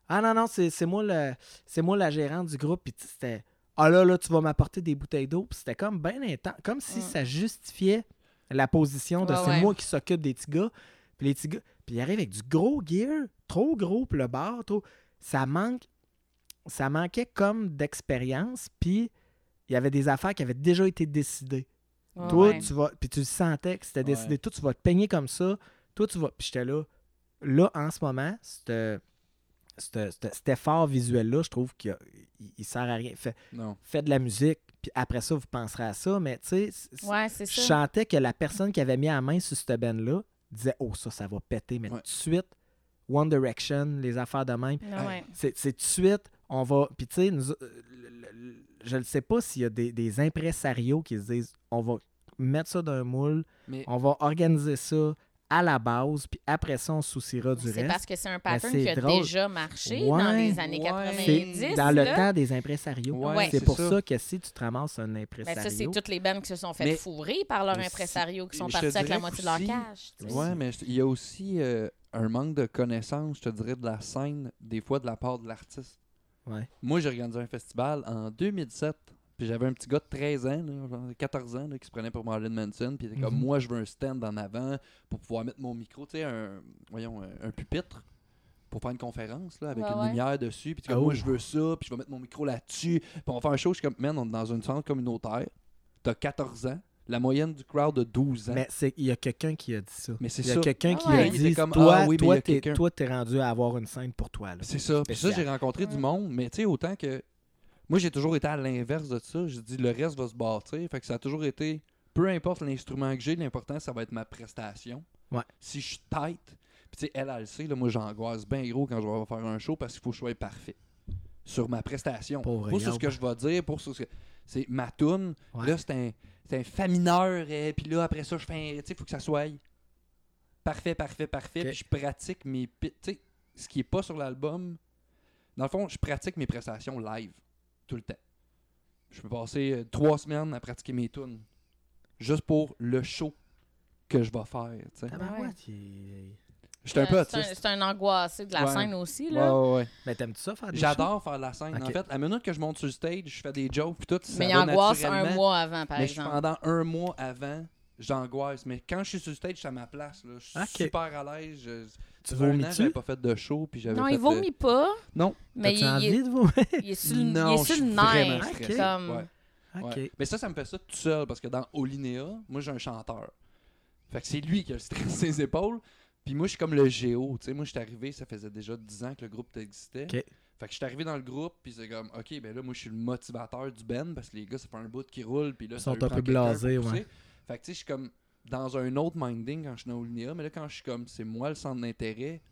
Ah non, non, c'est c'est moi, le, c'est moi la gérante du groupe. Puis c'était. Ah là, là, tu vas m'apporter des bouteilles d'eau. Puis c'était comme bien intense. Comme si Mm. ça justifiait la position de Ouais, c'est ouais. moi qui s'occupe des petits gars. Puis les petits gars. Puis il arrive avec du gros gear, trop gros pour le bar, trop. Ça manque. Ça manquait comme d'expérience. Puis il y avait des affaires qui avaient déjà été décidées. Ouais, Toi, ouais. tu vas. Puis tu le sentais que c'était Ouais. décidé. Toi, tu vas te peigner comme ça. Toi, tu vas. Puis j'étais là. Là, en ce moment, c'était. Cet effort visuel-là, je trouve qu'il il- il sert à rien. Fait, Non. fait de la musique, puis après ça, vous penserez à ça, mais tu sais, Ouais, je ça. sentais que la personne qui avait mis la main sur cette band-là disait Oh, ça, ça va péter, mais Ouais. tout de suite, One Direction, les affaires de même, Ouais, ouais. c'est c'est tout de suite, on va. Puis tu sais, je ne sais pas s'il y a des, des impresarios qui se disent on va mettre ça dans un moule, Mais on va organiser ça à la base, puis après ça, on se souciera du C'est reste. parce que c'est un pattern c'est qui a drôle. déjà marché Ouais. dans les années Ouais. 90. C'est dans le là. temps des impresarios. Ouais, c'est c'est pour ça. ça. que si tu te ramasses un Ben, impresario. ça, c'est toutes les bandes qui se sont fait Mais- fourrer par leur impresario, qui sont partis avec la moitié de leur cash. Ouais, mais il y a aussi euh, un manque de connaissance, je te dirais, de la scène, des fois de la part de l'artiste. Ouais. Moi, j'ai organisé un festival en 2007. Puis j'avais un petit gars de 13 ans, là, genre 14 ans, là, qui se prenait pour Marlon Manson. Puis il était comme, Mhm. moi, je veux un stand en avant pour pouvoir mettre mon micro, tu sais, un, voyons, un, un pupitre pour faire une conférence là, avec Ouais, une ouais. lumière dessus. Puis tu es comme, Oh. moi, je veux ça, puis je vais mettre mon micro là-dessus. Puis on va faire un show. Je suis comme, man, on est dans un centre communautaire. T'as 14 ans. La moyenne du crowd de 12 ans. Mais c'est- il y a quelqu'un qui a dit ça. Mais c'est Il y a ça. quelqu'un Ah qui ouais. a dit comme, Toi, Ah oui, toi, t'es, toi, t'es rendu à avoir une scène pour toi. là. C'est ça. Puis ça, j'ai rencontré du monde, mais tu sais, autant que. Moi, j'ai toujours été à l'inverse de ça. J'ai dit, le reste va se bâtir. Fait que ça a toujours été. Peu importe l'instrument que j'ai, l'important, ça va être ma prestation. Ouais. Si je suis tight. Puis tu sais, elle, elle le sait, là, moi, j'angoisse bien gros quand je vais faire un show parce qu'il faut que je sois parfait. Sur ma prestation. Pauvre Pas sur ce que je vais dire, pour sur ce que. C'est ma toune. Ouais. Là, c'est un, un fa mineur. et puis là, après ça, je fais un. Tu sais, il faut que ça soit parfait, parfait, parfait. Ok. Puis je pratique mes. Tu sais, ce qui est pas sur l'album. Dans le fond, je pratique mes prestations live. Tout le temps. Je peux passer euh, trois semaines à pratiquer mes tunes. Juste pour le show que je vais faire. tu sais. J'étais un peu Euh, c'est un- autiste. C'est un angoissé de la Ouais. scène aussi, Ouais, là. ouais, ouais. Ben, t'aimes-tu ça faire des J'adore faire la scène. En fait, la minute que je monte sur le stage, je fais des jokes puis tout. ça Mais il angoisse un mois avant, par mais exemple. pendant un mois avant, j'angoisse. Mais quand je suis sur le stage, je suis à ma place. Là. Je suis super à l'aise. Je... Tu un an, vomis-tu? j'avais pas fait de show. Puis j'avais Non, fait, il vomit pas, euh, Non. mais il, il envie est, de vomir? il est sur le, il non, est je sur le nerf. Comme... Ouais. Mais ça, ça me fait ça tout seul parce que dans Olinéa, moi j'ai un chanteur. Fait que c'est lui qui a le stress sur ses épaules. Puis moi, je suis comme le géo. Tu sais, moi, je suis arrivé, ça faisait déjà 10 ans que le groupe existait. Ok. Fait que je suis arrivé dans le groupe, puis c'est comme, ok, ben là, moi, je suis le motivateur du band parce que les gars, ça fait un bout qui roule, puis là, Ils ça sont un peu blasés, ouais. Fait que tu sais, je suis comme dans un autre minding quand je suis dans Olinéa, mais là, quand je suis comme, c'est moi le centre d'intérêt,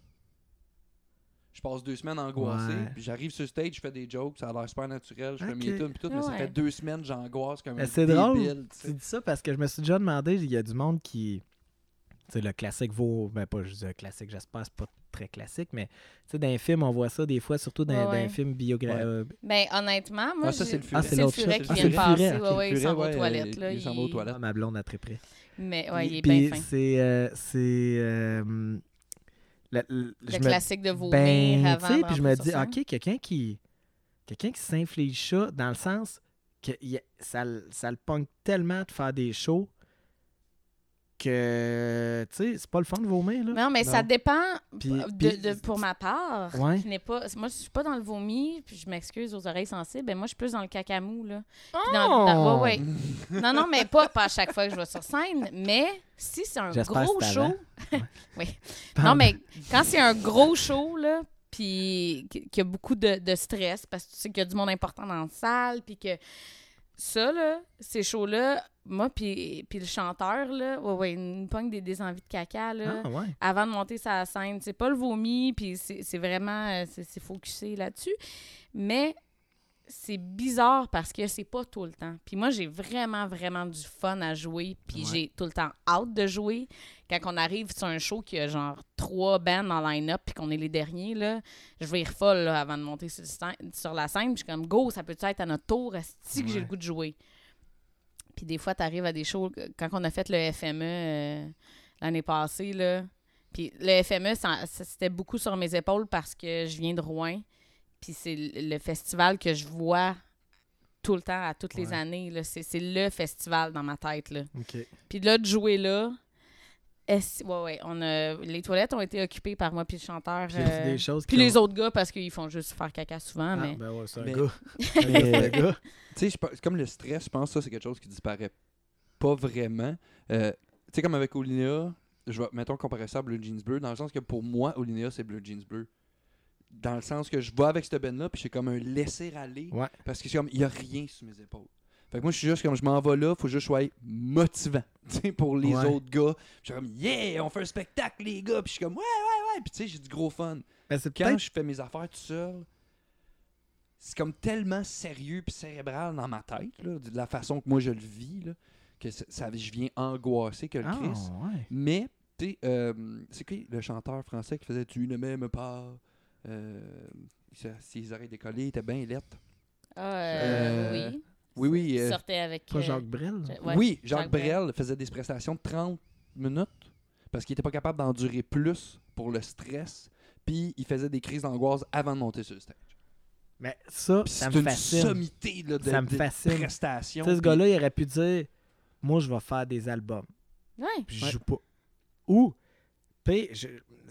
je passe deux semaines angoissé, Ouais. puis j'arrive sur stage, je fais des jokes, ça a l'air super naturel, je fais mes tunes, puis tout, mais ça fait deux semaines, j'angoisse comme Mais un c'est drôle. Tu dis ça parce que je me suis déjà demandé, il y a du monde qui. Tu sais, le classique vaut. Ben, pas juste un classique, j'espère, c'est pas très classique, mais tu sais, dans les films, on voit ça des fois, surtout dans, Ouais, dans ouais. les films biographiques. Ben, honnêtement, moi, Ah, c'est le Ah, furet. c'est c'est le furet qui Ah, vient de passer. ok. Ouais, ouais, il s'en va aux toilettes. il- Là, il s'en va aux toilettes. Ah, ma blonde a très près. Mais ouais, il est bien fin. c'est. euh, c'est. euh, la- le- Le je me- classique de vomir Ben, avant tu sais, de puis je me dis. OK, quelqu'un qui. Quelqu'un qui s'inflige ça dans le sens que ça, le- ça le pogne tellement de faire des shows que. Tu sais, c'est pas le fun de vomir, là. Non, mais ça dépend Puis- de, puis- de- pour ma part. Ouais. qui n'est pas, moi, je suis pas dans le vomi, puis je m'excuse aux oreilles sensibles. Ben, moi, je suis plus dans le cacamou, là. Puis dans- dans- Oh! ouais, ouais. Non, non, mais pas, pas à chaque fois que je vais sur scène, mais si c'est un J'espère gros show. [LAUGHS] Non, mais quand c'est un gros show, là, puis qu'il y a beaucoup de, de stress, parce que tu sais qu'il y a du monde important dans la salle, puis que ça, là, ces shows-là, moi, puis le chanteur, là, ouais, ouais, il nous pogne des, des envies de caca, là Ah, ouais. avant de monter sa scène. C'est pas le vomi, puis c'est vraiment... euh, c'est c'est focusé là-dessus. Mais c'est bizarre parce que c'est pas tout le temps. Puis moi, j'ai vraiment, vraiment du fun à jouer, puis Ouais. j'ai tout le temps hâte de jouer. Quand on arrive sur un show qui a genre trois bands en line-up, puis qu'on est les derniers, là, je vais y refolle là, avant de monter sur, la scène. Puis je suis comme, go, ça peut-être être à notre tour, est que j'ai le goût de jouer? Puis des fois, tu arrives à des shows, quand on a fait le FME euh, l'année passée, là, puis le FME, c'était beaucoup sur mes épaules parce que je viens de Rouen. Puis c'est le festival que je vois tout le temps, à toutes les années. là. C'est c'est le festival dans ma tête. Là. OK. Puis là, de jouer là, est ouais, ouais, on a, les toilettes ont été occupées par moi puis le chanteur. Puis euh, des choses puis qui les ont- autres gars parce qu'ils font juste faire caca souvent. Ah, mais ben ouais, c'est un Mais- gars. Mais- [LAUGHS] C'est un gars. [LAUGHS] Tu sais, je pense- comme le stress, je pense que ça, c'est quelque chose qui disparaît pas vraiment. Euh, tu sais, comme avec Olinéa, je vais, mettons, comparer ça à Blue Jeans Bleu, dans le sens que pour moi, Olinéa, c'est Blue Jeans Bleu. Dans le sens que je vais avec cette band-là, puis j'ai comme un laisser-aller, Ouais. parce que c'est comme, il n'y a rien sur mes épaules. Fait que moi, je suis juste comme, je m'en vais là, faut juste que je sois motivant, [LAUGHS] pour les Ouais. autres gars. Je suis comme, yeah, on fait un spectacle, les gars. Puis je suis comme, ouais, ouais, ouais. Puis tu sais, j'ai du gros fun. Ben, c'est Quand je fais mes affaires tout seul, c'est comme tellement sérieux puis cérébral dans ma tête, là, de la façon que moi je le vis, là, que ça, je viens angoissé que le Ah, Christ. ouais. Mais, tu sais, euh, c'est qui le chanteur français qui faisait Tu ne m'aimes pas euh, ça- Ses oreilles décollées, il était bien lettre. Ah, euh, Euh, oui. Oui, oui. Il euh, sortait avec. Pas Jacques Brel? je- ouais, oui, Jacques, Jacques Brel. Brel faisait des prestations de 30 minutes parce qu'il était pas capable d'endurer plus pour le stress. Puis il faisait des crises d'angoisse avant de monter sur le stage. Mais ça, ça c'est me une fascine. sommité là, de, Ça me fascine. prestations. Tu sais, ce puis- gars-là, il aurait pu dire Moi, je vais faire des albums. Ouais. Puis je Ouais. joue pas. Ou, puis, je,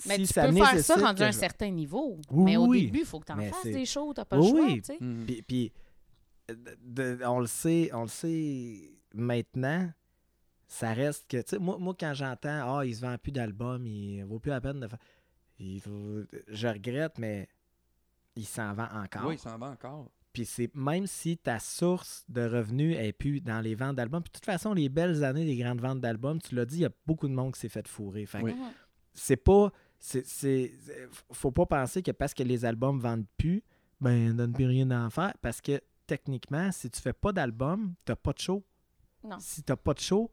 Mais si tu ça peux faire ça rendu que un je- certain niveau. Oui, mais au oui. début, il faut que tu en Mais fasses des shows. Tu n'as pas Oui, le choix. oui. tu sais. Mhm. Puis, puis, de- de- on le sait, on le sait maintenant ça reste que, tu sais, moi, moi, quand j'entends, ah, il se vend plus d'albums, il vaut plus la peine de faire. il faut- Je regrette, mais il s'en vend encore. Oui, il s'en va encore. Puis c'est même si ta source de revenus est plus dans les ventes d'albums. Puis de toute façon, les belles années des grandes ventes d'albums, tu l'as dit, il y a beaucoup de monde qui s'est fait fourrer. Fait Oui. Mhm. c'est pas. C'est c'est- c'est- faut pas penser que parce que les albums vendent plus, ben, donne plus rien à en faire. Parce que techniquement, si tu fais pas d'album, t'as pas de show. Non. Si t'as pas de show,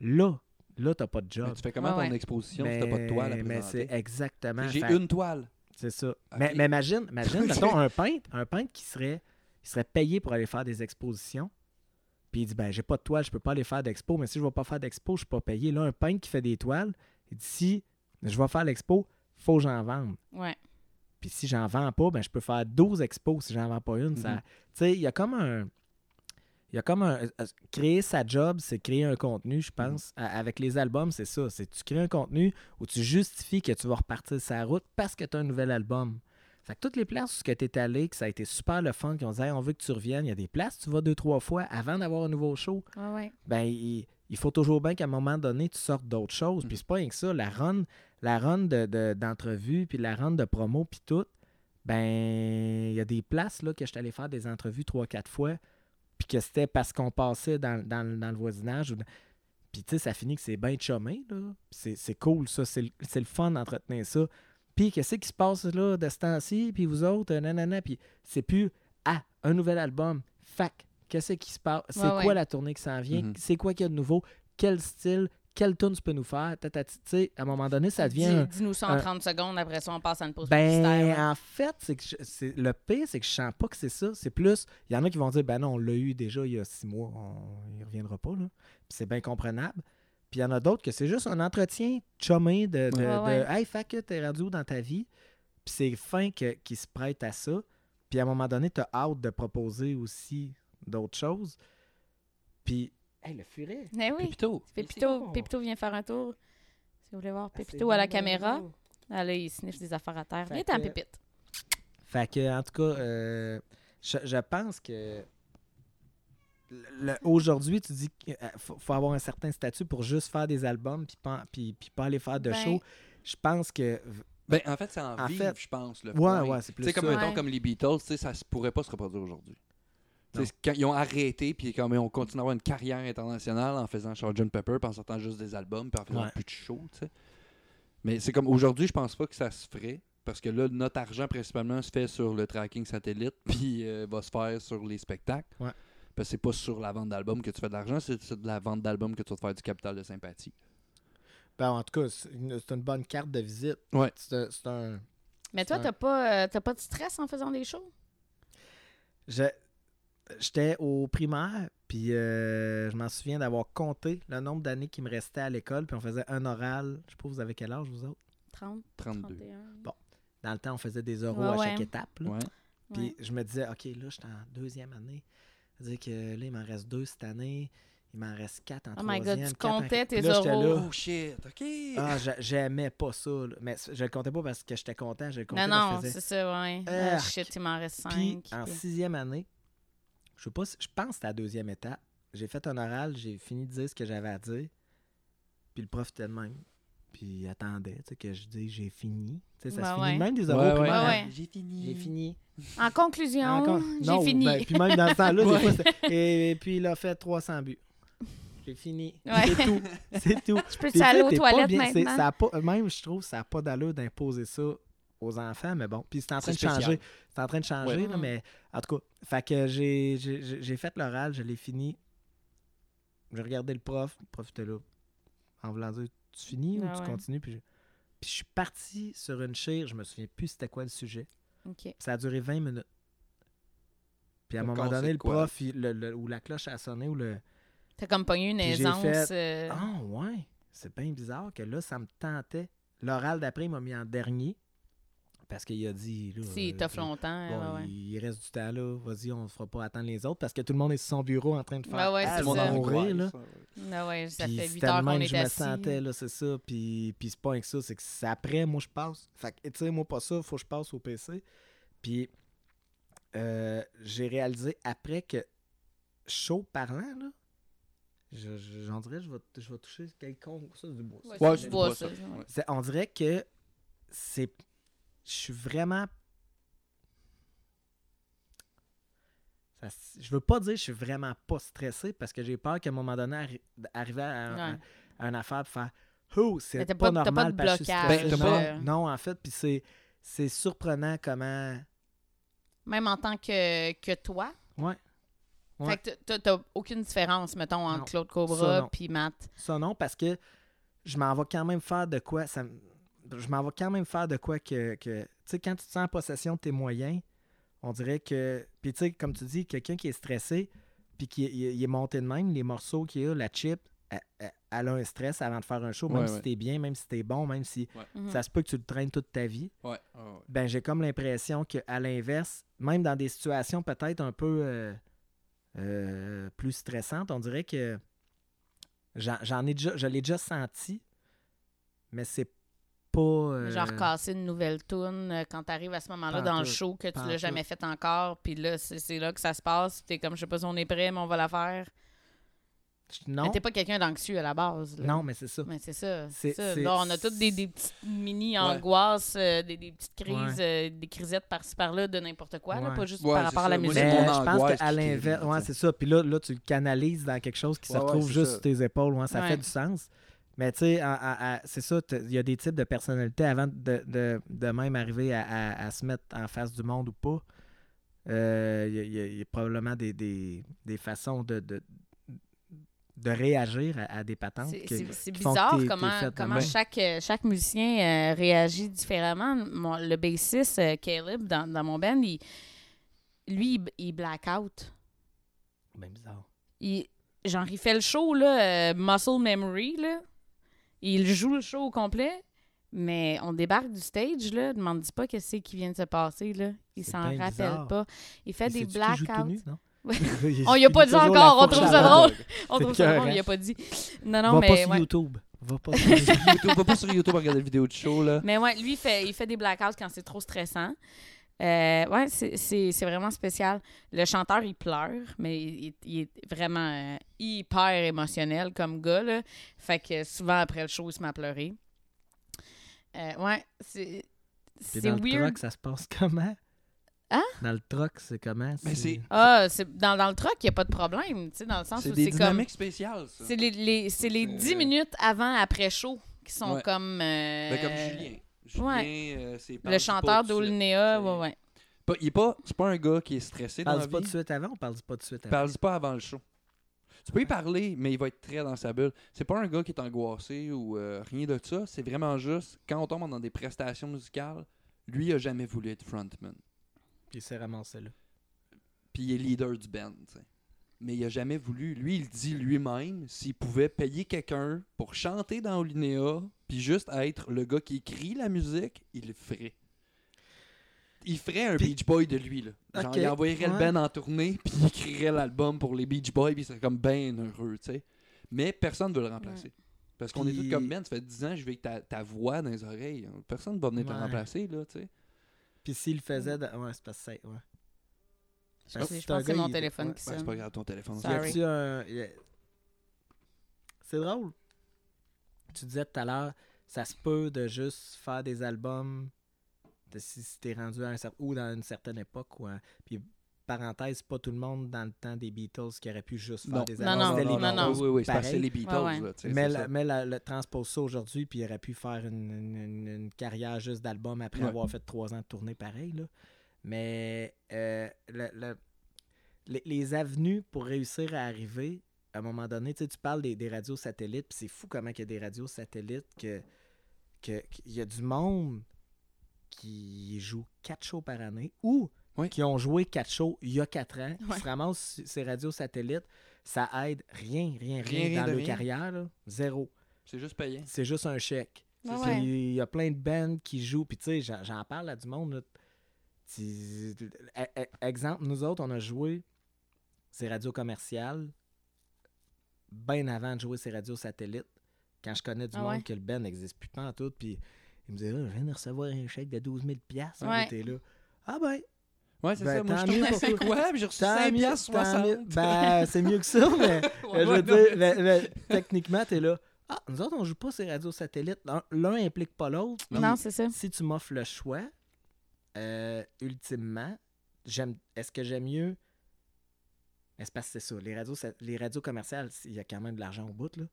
là, là, t'as pas de Mais job. tu fais comment Ouais, ton ouais. exposition si t'as pas de toile à mais c'est exactement. J'ai Fait- une toile. c'est ça. Mais, mais imagine, imagine [LAUGHS] mettons, un peintre, un peintre qui serait, il serait payé pour aller faire des expositions. Puis il dit ben j'ai pas de toile, je peux pas aller faire d'expo, mais si je vais pas faire d'expo, je suis pas payé. Là, un peintre qui fait des toiles, il dit si je vais faire l'expo, faut que j'en vende. Ouais. Puis si j'en vends pas, ben je peux faire 12 expos si j'en vends pas une. ça- Mhm. Tu sais, il y a comme un. Il y a comme un. euh, Créer sa job, c'est créer un contenu, je pense. A- Avec les albums, c'est ça. C'est tu crées un contenu où tu justifies que tu vas repartir sa route parce que tu as un nouvel album. Fait que toutes les places où tu es allé, que ça a été super le fun, qui ont dit Hey, on veut que tu reviennes, il y a des places, tu vas deux, trois fois avant d'avoir un nouveau show Ouais, ouais. ben il, faut toujours bien qu'à un moment donné, tu sortes d'autres choses. Puis c'est pas rien que ça. La run, la run de, puis la run de promo, puis tout, ben il y a des places là, que je suis allé faire des entrevues trois, quatre fois, puis que c'était parce qu'on passait dans, dans- dans le voisinage. Puis tu sais, ça finit que c'est bien chumé, là. C'est, cool, ça. C'est, le- fun d'entretenir ça. Puis qu'est-ce qui se passe là de ce temps-ci, puis vous autres, nanana, puis c'est plus « Ah, un nouvel album, fac, qu'est-ce qui se passe? C'est Ouais, quoi ouais. la tournée qui s'en vient? Mhm. C'est quoi qu'il y a de nouveau? Quel style? Quel tune tu peux nous faire? Tu sais, à un moment donné, ça devient... Dis-nous ça en un- 30 secondes, après ça, on passe à une pause Ben, publicitaire. ouais. en fait, c'est que je- le pire, c'est que je sens pas que c'est ça. C'est plus, il y en a qui vont dire, ben non, on l'a eu déjà il y a six mois, on, il reviendra pas, là. Puis c'est bien comprenable. Puis il y en a d'autres que c'est juste un entretien chumé de, de, Ouais, de, ouais. Hey, fait que t'es où dans ta vie? Puis c'est fin que, qui se prête à ça. Puis à un moment donné, t'as hâte de proposer aussi d'autres choses. Puis, hey, le furet! Mais oui. Pépito. Pépito, vient faire un tour. Si vous voulez voir Ah, Pépito à la caméra. là, il sniffe des affaires à terre. Fait Viens t'en que- pépite. Fait que, en tout cas, euh, je, je pense que aujourd'hui, tu dis qu'il faut, faut avoir un certain statut pour juste faire des albums puis pas, puis, puis pas aller faire de Ben, show. Je pense que. Ben, en fait, c'est en, En vivre, fait- je pense. Le Ouais, point. ouais, c'est plus Tu sais, comme, mettons, comme les Beatles, tu sais, ça se pourrait pas se reproduire aujourd'hui. Quand ils ont arrêté, puis quand ils ont continué à avoir une carrière internationale en faisant Sgt. Pepper, puis en sortant juste des albums, puis en faisant Ouais. plus de shows, tu sais. Mais c'est comme aujourd'hui, je pense pas que ça se ferait. Parce que là, notre argent principalement se fait sur le tracking satellite, [LAUGHS] puis euh, va se faire sur les spectacles. Ouais. Parce que c'est pas sur la vente d'albums que tu fais de l'argent, c'est sur de la vente d'albums que tu vas te faire du capital de sympathie. Ben, en tout cas, c'est une, c'est une bonne carte de visite. Ouais. C'est un- c'est un. Mais toi, t'as pas, euh, t'as pas de stress en faisant des shows? Je- J'étais au primaire, puis euh, je m'en souviens d'avoir compté le nombre d'années qui me restait à l'école, puis on faisait un oral. Je sais pas, vous avez quel âge, vous autres? 30, 32. 31. Bon. Dans le temps, on faisait des oraux Ouais, à ouais. chaque étape. là. Ouais. Puis Ouais. je me disais, OK, là, je suis en deuxième année. C'est-à-dire que là, il m'en reste deux cette année. Il m'en reste quatre en Oh my troisième. God, tu en- comptais tes là, là, Oh shit, ok. Ah, j'a- j'aimais pas ça. là. Mais je le comptais pas parce que j'étais content. Je le comptais Non, parce que non, c'est ça, ouais. Ah, Arc. shit, il m'en reste 5. Puis en sixième année, je sais pas, si- je pense que c'était la deuxième étape. J'ai fait un oral, j'ai fini de dire ce que j'avais à dire. Puis le prof était de même. Puis il attendait tu sais, que je dise j'ai fini. Tu sais, ça Ben se finit ouais. même des oraux ouais. primaires. Ouais, ouais. J'ai fini. J'ai fini. En conclusion, j'ai fini. ben, puis même dans ce temps-là, des [LAUGHS] Ouais. fois, c'était- et, puis il a fait 300 buts. J'ai fini. Ouais. C'est tout. C'est tout. Je peux aller aux toilettes maintenant? ça a pas, même, je trouve, ça n'a pas d'allure d'imposer ça aux enfants, mais bon. Puis c'est en train de changer. C'est en train de changer, Ouais. là, mais en tout cas, fait que j'ai, j'ai, j'ai- j'ai fait l'oral, je l'ai fini. J'ai regardé le prof, le prof était là, en voulant dire Tu finis Ah ou tu ouais. continues? Puis, je- puis je suis parti sur une chire, je me souviens plus c'était quoi le sujet. OK. Ça a duré 20 minutes. Puis à un moment donné, le prof, il- le- le- ou la cloche a sonné, ou le. T'as comme pogné une Puis aisance. fait- euh, Ah, ouais. C'est bien bizarre que là, ça me tentait. L'oral d'après, il m'a mis en dernier. Parce qu'il a dit. Là, Si, euh, longtemps. bon, ouais, ouais. Il reste du temps là. Vas-y, on ne fera pas attendre les autres. Parce que tout le monde est sur son bureau en train de faire. Ouais, ils vont ça. mourir, là. Ah ouais, ça Puis fait 8 c'était heures le qu'on est que je me sentais, là, c'est ça. Puis, puis c'est pas avec ça, c'est que c'est après, moi, je passe. Fait que, tu sais, moi, pas ça, faut que je passe au PC. Puis, euh, j'ai réalisé après que, chaud parlant, là, Je, je- j'en dirais, je vais, je vais toucher quelconque. Ça, du bois. ça. Ouais, Ouais, du bois, ça. ça. Ouais. C'est- on dirait que c'est. Je suis vraiment. Ça je veux pas dire que je suis vraiment pas stressé parce que j'ai peur qu'à un moment donné, arri- d'arriver à, un- Ouais. à une affaire de faire Oh, c'est pas, pas- normal de parce que je suis blocage, stressé. Ben, t'as non, en fait, puis c'est, c'est surprenant comment. Même en tant que, que toi. Ouais. Ouais. Fait que t'as- aucune différence, mettons, entre Non. Claude Cobra puis Matt. Ça non, parce que je m'en vais quand même faire de quoi. Ça, je m'en vais quand même faire de quoi que. que tu sais, quand tu te sens en possession de tes moyens, on dirait que. Puis tu sais, comme tu dis, quelqu'un qui est stressé, puis qui est- il, est- il est monté de même, les morceaux qu'il a, la chip, elle, a un stress avant de faire un show, même Ouais, si ouais. t'es bien, même si t'es bon, même si Mhm. ça se peut que tu le traînes toute ta vie. Ouais. Ben, j'ai comme l'impression qu'à l'inverse, même dans des situations peut-être un peu euh, euh, plus stressantes, on dirait que j'en j'en ai déjà, je l'ai déjà senti, mais c'est pas. euh, Genre casser une nouvelle toune euh, quand t'arrives à ce moment-là dans le show que tu l'as jamais fait encore, puis là, c'est c'est là que ça se passe. T'es comme, je sais pas si on est prêt, mais on va la faire. Non, Mais t'es pas quelqu'un d'anxieux à la base. là. non, mais c'est ça. Mais c'est ça. C'est- C'est ça. c'est- Là, on a toutes des, des petites mini-angoisses, euh, des, des petites crises, euh, des crisettes par-ci par-là de n'importe quoi, là, pas juste Ouais, par rapport à la musique. Mais je pense qu'à l'inverse, ouais, tu c'est ça. Puis là, là, tu le canalises dans quelque chose qui se retrouve juste ça. sur tes épaules. ouais, ça Ouais. fait du sens. Mais tu sais, c'est ça, il y a des types de personnalités avant de, de, de même arriver à, à- à se mettre en face du monde ou pas. euh, Il y, a- y y probablement des, des, des façons de, de, de réagir à, à des patentes. C'est- que bizarre comment, chaque, chaque musicien euh, réagit différemment. Mon- le bassiste, euh, Caleb, dans, dans mon band, il, lui, il, il black out. Ben bizarre. Il, genre, il fait le show, là, Muscle Memory, là. Il joue le show au complet, mais on débarque du stage, là. Demande pas qu'est-ce qui vient de se passer, là. Il s'en rappelle bizarre. pas. Il fait Mais des blackouts. Ouais. [LAUGHS] On y a pas dit encore, on trouve ça drôle. On trouve ça drôle, il a pas dit. Non, non, Va mais. pas sur ouais. YouTube. Va pas [LAUGHS] sur YouTube. Va pas sur YouTube regarder la vidéo du show, là. Mais ouais, lui, il fait, il fait des blackouts quand c'est trop stressant. Euh, ouais, c'est- c'est c'est vraiment spécial. Le chanteur, il pleure, mais il, il est vraiment euh, hyper émotionnel comme gars. Là. Fait que souvent, après le show, il se met à pleurer. Euh, ouais, c'est c'est dans le weird. truck, ça se passe comment? Hein? Dans le truck, c'est comment? Mais c'est- Ah, c'est- dans, dans le truck, il n'y a pas de problème, tu sais, dans le sens C'est où des c'est comme... dynamiques spéciales, ça. C'est les, les, c'est les C'est- 10 minutes avant, après show qui sont Ouais. comme... euh, Ben, comme Julien. Julien, ouais. euh, c'est Le chanteur c'est- ouais, ouais. Pas- il est pas, c'est pas un gars qui est stressé dans la Parle pas de suite avant ou parle pas de suite Il après? parle pas avant le show. Tu peux y parler, mais il va être très dans sa bulle. C'est pas un gars qui est angoissé ou euh, rien de ça. C'est vraiment juste, quand on tombe dans des prestations musicales, lui il a jamais voulu être frontman. Puis il s'est ramassé là. Puis il est leader du band, tu sais. Mais il a jamais voulu. Lui, il dit lui-même, s'il pouvait payer quelqu'un pour chanter dans Olinéa, puis juste être le gars qui écrit la musique, il le ferait. Il ferait un Beach Boy de lui, là. Genre, il envoyerait le band en tournée, puis il écrirait l'album pour les Beach Boys, puis il serait comme ben heureux, tu sais. Mais personne ne veut le remplacer. Parce qu'on est tous comme Ben, ça fait 10 ans que je vais avec ta, ta voix dans les oreilles. Personne ne va venir te remplacer, là, tu sais. Puis s'il le faisait. de- Ouais, c'est parce que. Ouais. Je Parce que pense que c'est mon téléphone ouais. qui Ben, c'est sonne. pas grave, ton téléphone. Sorry. un. C'est drôle. Tu disais tout à l'heure, ça se peut de juste faire des albums de si, t'es rendu à un certain ou dans une certaine époque. Ou un- Puis, parenthèse, pas tout le monde dans le temps des Beatles qui aurait pu juste faire Non. des Non, albums. non, non, non. Beatles, Oui, oui, c'est les Beatles, Ouais, ouais. là, tu sais, Mais, c'est la- ça. mais la- le transpose ça aujourd'hui, puis il aurait pu faire une, une- une- une carrière juste d'album après Ouais. avoir fait trois ans de tournée pareil. Là. Mais euh, le- le- les, les avenues pour réussir à arriver, à un moment donné, tu sais, tu parles des, des radios satellites, puis c'est fou comment il y a des radios satellites que que- qu'il y a du monde qui joue quatre shows par année ou Oui. qui ont joué quatre shows il y a quatre ans, qui Ouais. se ramassent sur ces radios satellites, ça aide rien, rien, rien, dans leur rien. carrière. là. Zéro. C'est juste payant. C'est juste un chèque. Ouais. Il y a plein de bands qui jouent. Puis tu sais, j'en- j'en parle à du monde. là. E- e- Exemple, nous autres, on a joué ces radios commerciales bien avant de jouer ces radios satellites. Quand je connais du Ah monde que le band n'existe plus en tout. Puis il me disait, Ah, je viens de recevoir un chèque de 12 000 piastres. Ouais. T'es là. Ah ben, Ouais, c'est Ben, ça. Moi, tant je c'est toi. quoi? Puis j'ai reçu Tant 5 mieux, piastres tant mieux. 60. Ben, c'est mieux que ça, [LAUGHS] mais Ouais, je veux dire, mais- ben, ben, techniquement, t'es là. Ah, nous autres, on joue pas ces radios satellites. L'un- implique pas l'autre. Non. Non, c'est ça. Si tu m'offres le choix, euh, ultimement, j'aime. Est-ce que j'aime mieux? C'est parce que c'est ça. Les radios, ça- les radios commerciales, il y a quand même de l'argent au bout, là.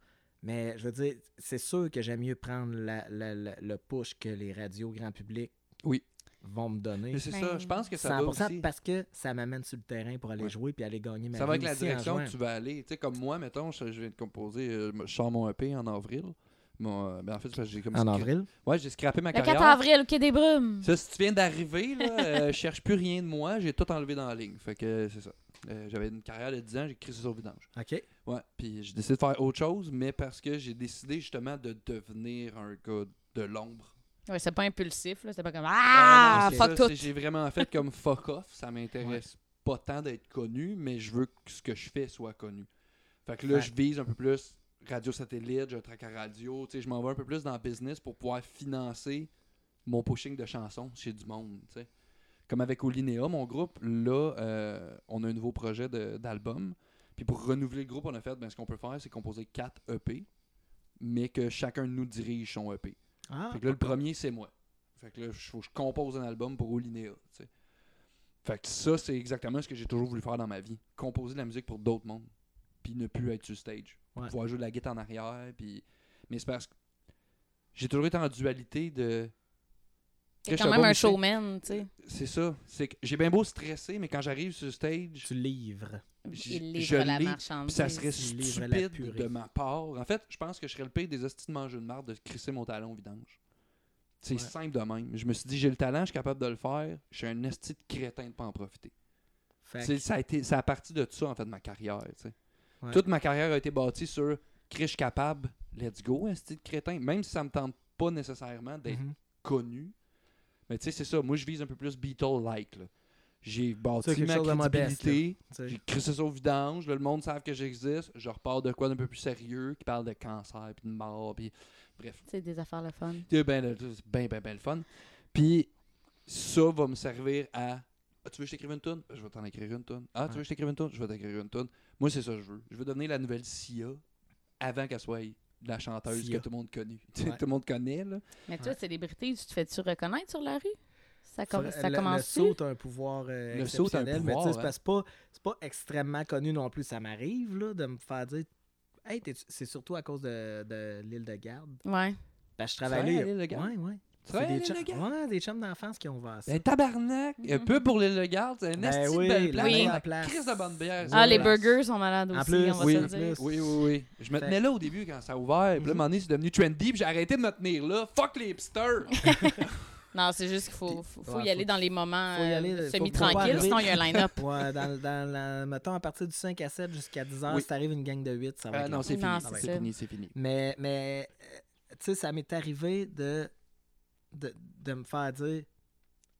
Mais je veux dire, c'est sûr que j'aime mieux prendre la- la- la- le push que les radios grand public Oui. vont me donner. Mais c'est Ben, ça. Je pense que ça va 100% aussi. parce que ça m'amène sur le terrain pour aller Ouais. jouer puis aller gagner ma Ça va avec la direction que tu vas aller. Tu sais, comme moi, mettons, je, je viens de composer, euh, je sors mon EP en avril. Mon, euh, ben, en fait, c'est parce que j'ai comme En scra- avril? Ouais, j'ai scrappé ma Le 4 carrière. avril, Quai des Brumes. Ça, si tu viens d'arriver, là, euh, [LAUGHS] je cherche plus rien de moi, j'ai tout enlevé dans la ligne. Fait que c'est ça. Euh, J'avais une carrière de 10 ans, j'ai crissé ça au vidange. OK. Ouais, puis j'ai décidé de faire autre chose, mais parce que j'ai décidé justement de devenir un gars de l'ombre. Ouais, c'est pas impulsif, là. C'est pas comme Ah, Ah, non, fuck ça, tout. J'ai vraiment fait comme fuck off, ça m'intéresse pas tant d'être connu, mais je veux que ce que je fais soit connu. Fait que là, je vise un peu plus radio satellite, j'ai un track à radio, tu sais, je m'en vais un peu plus dans le business pour pouvoir financer mon pushing de chansons chez du monde, tu sais. Comme avec Olinéa, mon groupe, là, euh, on a un nouveau projet d'album. Puis pour renouveler le groupe, on a fait, ben, ce qu'on peut faire, c'est composer 4 EP, mais que chacun de nous dirige son EP. Ah, Fait que là, le premier, c'est moi. Fait que là, il faut que je compose un album pour Olinéa. tu sais. Fait que ça, c'est exactement ce que j'ai toujours voulu faire dans ma vie. Composer de la musique pour d'autres mondes. Puis ne plus être sur stage. Ouais. Pouvoir jouer de la guitare en arrière. Puis... Mais c'est parce que j'ai toujours été en dualité de. Je quand même bon un showman, tu sais. C'est ça. C'est que j'ai bien beau stresser, mais quand j'arrive sur stage, tu livres. Il livre je la l'ai, marchandise. puis ça serait stupide de ma part. En fait, je pense que je serais le pire des hosties de manger de marde de crisser mon talent au vidange. C'est Ouais. simple de même. Je me suis dit, j'ai le talent, je suis capable de le faire. Je suis un esti de crétin de pas en profiter. Fait C'est- que- Ça a été, ça a parti de ça, en fait, ma carrière. tu sais. Ouais. Toute ma carrière a été bâtie sur suis capable, let's go, esti de crétin. Même si ça me tente pas nécessairement d'être Mhm. connu. Mais tu sais, c'est ça. Moi, je vise un peu plus Beatle-like. là. J'ai bâti ma crédibilité. J'ai crissé ça au vidange. là, le monde savent que j'existe. Je repars de quoi d'un peu plus sérieux qui parle de cancer puis de mort. Puis... Bref. C'est des affaires le fun. C'est bien, ben, ben, ben, le fun. Puis ça va me servir à. Ah, tu veux que je t'écrive une toune? Je vais t'en écrire une toune. Ah, tu veux que je t'écrive une toune? Je vais t'écrire une toune. Moi, c'est ça que je veux. Je veux devenir la nouvelle Sia avant qu'elle soit la chanteuse Sia. que tout le monde connaît. [LAUGHS] Ouais. tout le monde connaît, là. Mais toi, Ouais. célébrité, tu te fais-tu reconnaître sur la rue? Ça, com- ça le, commence Le saut a un pouvoir euh, Le saut un exceptionnel, mais tu sais, c'est hein. c'est pas, c'est pas extrêmement connu non plus. Ça m'arrive là, de me faire dire Hey, c'est surtout à cause de, de l'île de garde. Ouais. Parce que je travaille à l'île de Garde? Ouais, ouais. C'est à des, chums- ouais, des chums d'enfance qui ont ouvert ça. Ben, tabarnak! Un Mhm. peu pour l'île de garde. C'est une Ben oui, belle la place. La place. crise de bonne bière. Ah, les place. burgers sont malades En aussi, plus, on va oui, se le dire. plus. Oui, oui, oui. Je me tenais là au début quand ça a ouvert. Puis là, à un moment donné, c'est devenu trendy. Puis j'ai arrêté de me tenir là. Fuck les hipsters! [LAUGHS] Non, c'est juste qu'il faut, faut, faut Ouais, y aller faut- dans les moments euh, semi-tranquilles, sinon il y a un line-up. [LAUGHS] Ouais, dans, dans la, mettons, à partir du 5 à 7 jusqu'à 10 heures, Oui. si t'arrives une gang de 8, ça va Ah être non, c'est fini. c'est fini, c'est fini. Mais, mais euh, tu sais, ça m'est arrivé de, de, de me faire dire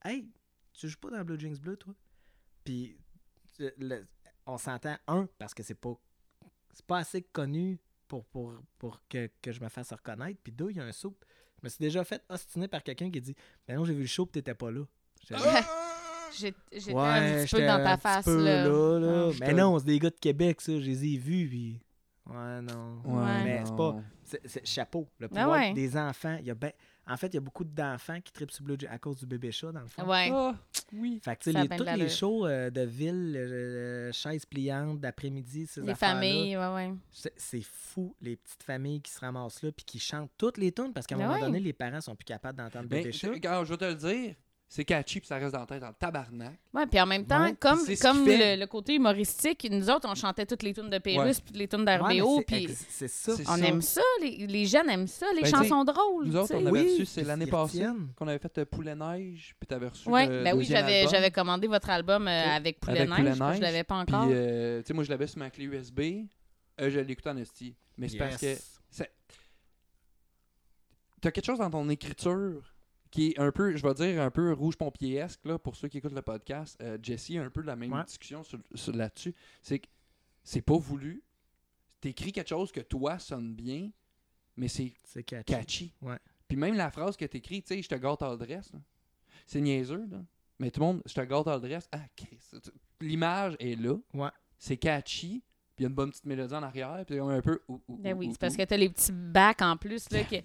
Hey, tu joues pas dans Blue Jeans Bleu, toi Puis, euh, le- on s'entend, un, parce que c'est pas, c'est pas assez connu pour, pour, pour que, que je me fasse reconnaître. Puis, deux, il y a un saut. Je me suis déjà fait ostiner par quelqu'un qui dit Ben non, j'ai vu le show, puis t'étais pas là. J'étais [LAUGHS] J'ai- J'étais Ouais, un petit peu dans ta un petit face, peu là. là, là. Ah. Mais non, c'est des gars de Québec, ça. Je les ai vus, puis. Ouais, non. Ouais. Mais c'est pas. C'est, chapeau. Le Ah pouvoir ouais. des enfants. Il y a ben- En fait, il y a beaucoup d'enfants qui tripent sur Blue Jay à cause du bébé chat, dans le fond. Ouais. Ah, oui. Fait que, tu sais, Ça a les- ben tous de les shows euh, de ville, euh, chaises pliantes, d'après-midi, ces Les familles, ouais, ouais. C'est, fou, les petites familles qui se ramassent là puis qui chantent toutes les tunes parce qu'à un Ah moment ouais. donné, les parents sont plus capables d'entendre Ben, bébé chat. je vais te le dire. C'est catchy puis ça reste dans la tête en tabarnak. Ouais, puis en même temps, Ouais, comme, comme le, le côté humoristique, nous autres, on chantait toutes les tunes de Pérus Ouais. puis les tunes d'RBO, c'est, puis c'est ça. On ça. aime ça. Les, les jeunes aiment ça, les Ben, chansons drôles. Nous autres, on avait Oui, reçu, c'est puis l'année passée qu'on avait fait euh, Poulet Neige, puis t'avais reçu Ouais, le ben oui, j'avais, commandé votre album euh, avec Poulet Avec Neige, Poulet je l'avais pas Puis, encore. euh, tu sais, moi, je l'avais sur ma clé USB. Euh, je l'écoutais en esti. Mais c'est parce que t'as quelque chose dans ton écriture qui est un peu, je vais dire, un peu rouge pompier-esque, là, pour ceux qui écoutent le podcast. Euh, Jesse a un peu la même Ouais. discussion sur, sur- là-dessus. C'est que c'est pas voulu. T'écris quelque chose que toi sonne bien, mais c'est C'est catchy. catchy. Ouais. Puis même la phrase que t'écris, tu sais, je te gâte à l'adresse, là, c'est niaiseux, là. Mais tout le monde, je te dans le dress. Ah. L'image est là. Ouais. C'est catchy. Puis il y a une bonne petite mélodie en arrière. Puis on est un peu. ouh, ouh, Ben oui, ouh, c'est parce ouh. que t'as les petits bacs en plus. Là, que...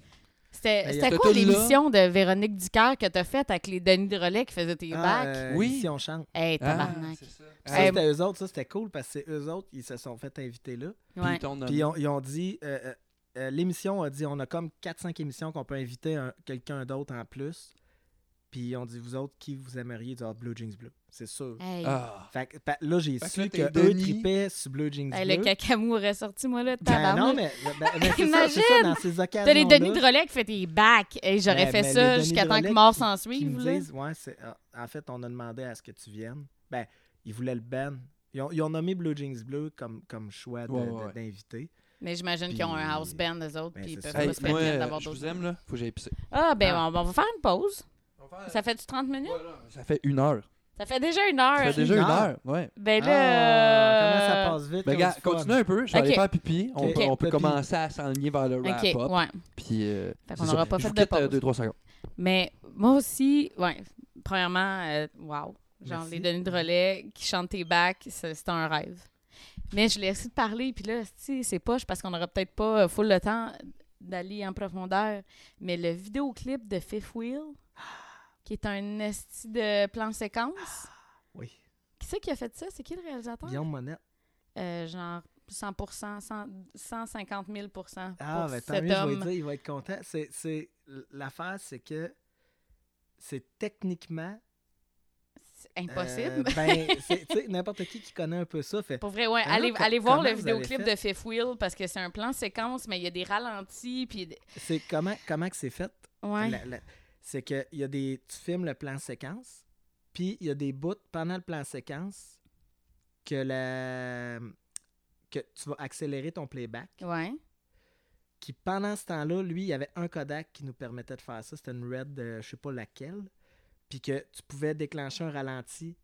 C'était Ben, quoi l'émission de Véronique Dicker que t'as faite avec les Denis de Relais qui faisaient tes Ah, bacs? euh, Oui. Ici, on chante. Hey, Ah, tabarnak. c'est ça. Ça, Eh, c'était eux autres, ça c'était cool parce que c'est eux autres, ils se sont fait inviter là. Puis Ouais. Puis ils ont, ils ont dit, euh, euh, euh, l'émission a dit, on a comme 4-5 émissions qu'on peut inviter un- quelqu'un d'autre en plus. Puis ils ont dit, vous autres, qui vous aimeriez du Blue Jeans Bleu? C'est sûr. Hey. Ah. Fait que, pa- là, j'ai Fait que su là, que t'es eux Denis. tripaient sur Blue Jeans Hey, Bleu. le cacamou aurait sorti, moi, là, Ben tabarnak. non, mais, ben, ben, c'est ça, c'est ça, dans ces occasions T'as les Denis de Relais qui fait tes bacs. Et j'aurais Ben, fait ça Denis jusqu'à de temps que Relais mort qui- s'en qui suive. me là. disent, ouais, c'est, ah, en fait, on a demandé à ce que tu viennes. Ben, ils voulaient le band. Ils ont, ils ont nommé Blue Jeans Bleu comme, comme choix de- Ouais, de- ouais, ouais. d'invité. Mais j'imagine qu'ils ont un house band, eux autres, Ben, puis ils c'est peuvent ça. Hey, pas se moi, permettre d'avoir je d'autres. vous aime, là. Faut que j'aille pisser. Ah, ben, Ah. on, on va faire une pause. Ça fait du 30 minutes? Ça fait une heure. Ça fait déjà une Ça heure. fait déjà Une une heure? heure. Ouais. Ben Ah, là. comment ça passe vite. Ben, fun. continue un peu. Je vais aller Ok. faire pipi. On, peut- on peut Pipi. commencer à s'enligner vers le Ok, wrap-up. ouais. Puis. euh, Fait qu'on ça. n'aura pas Je fait de euh, pause. deux, trois secondes. Mais moi aussi, ouais. Premièrement, euh, wow. Genre, Merci. les Denis de relais qui chantent tes bacs, c'est c'est un rêve. Mais je l'ai essayé de parler, puis là, si, c'est poche parce qu'on n'aura peut-être pas euh, full le temps d'aller en profondeur. Mais le vidéoclip de Fifth Wheel, qui est un esti de plan séquence. Oui. Qui c'est qui a fait ça? C'est qui le réalisateur? Guillaume Monette. Euh, genre 100 100, 150 000 pour Ah, ben tant cet mieux, je vais dire, il va être content. C'est, c'est, l'affaire, c'est que c'est techniquement. C'est impossible. euh, ben, [LAUGHS] c'est, tu sais, n'importe qui qui connaît un peu ça fait. Pour vrai, ouais. Là, allez, voir le vidéoclip de Fifth Wheel parce que c'est un plan séquence, mais il y a des ralentis. Puis... C'est comment, comment que c'est fait? Ouais. La- la- c'est que y a des. Tu filmes le plan séquence, puis il y a des bouts pendant le plan séquence que la que tu vas accélérer ton playback. Ouais. Qui pendant ce temps-là, lui, il y avait un Kodak qui nous permettait de faire ça. C'était une Red, euh, je sais pas laquelle. Puis que tu pouvais déclencher un ralenti.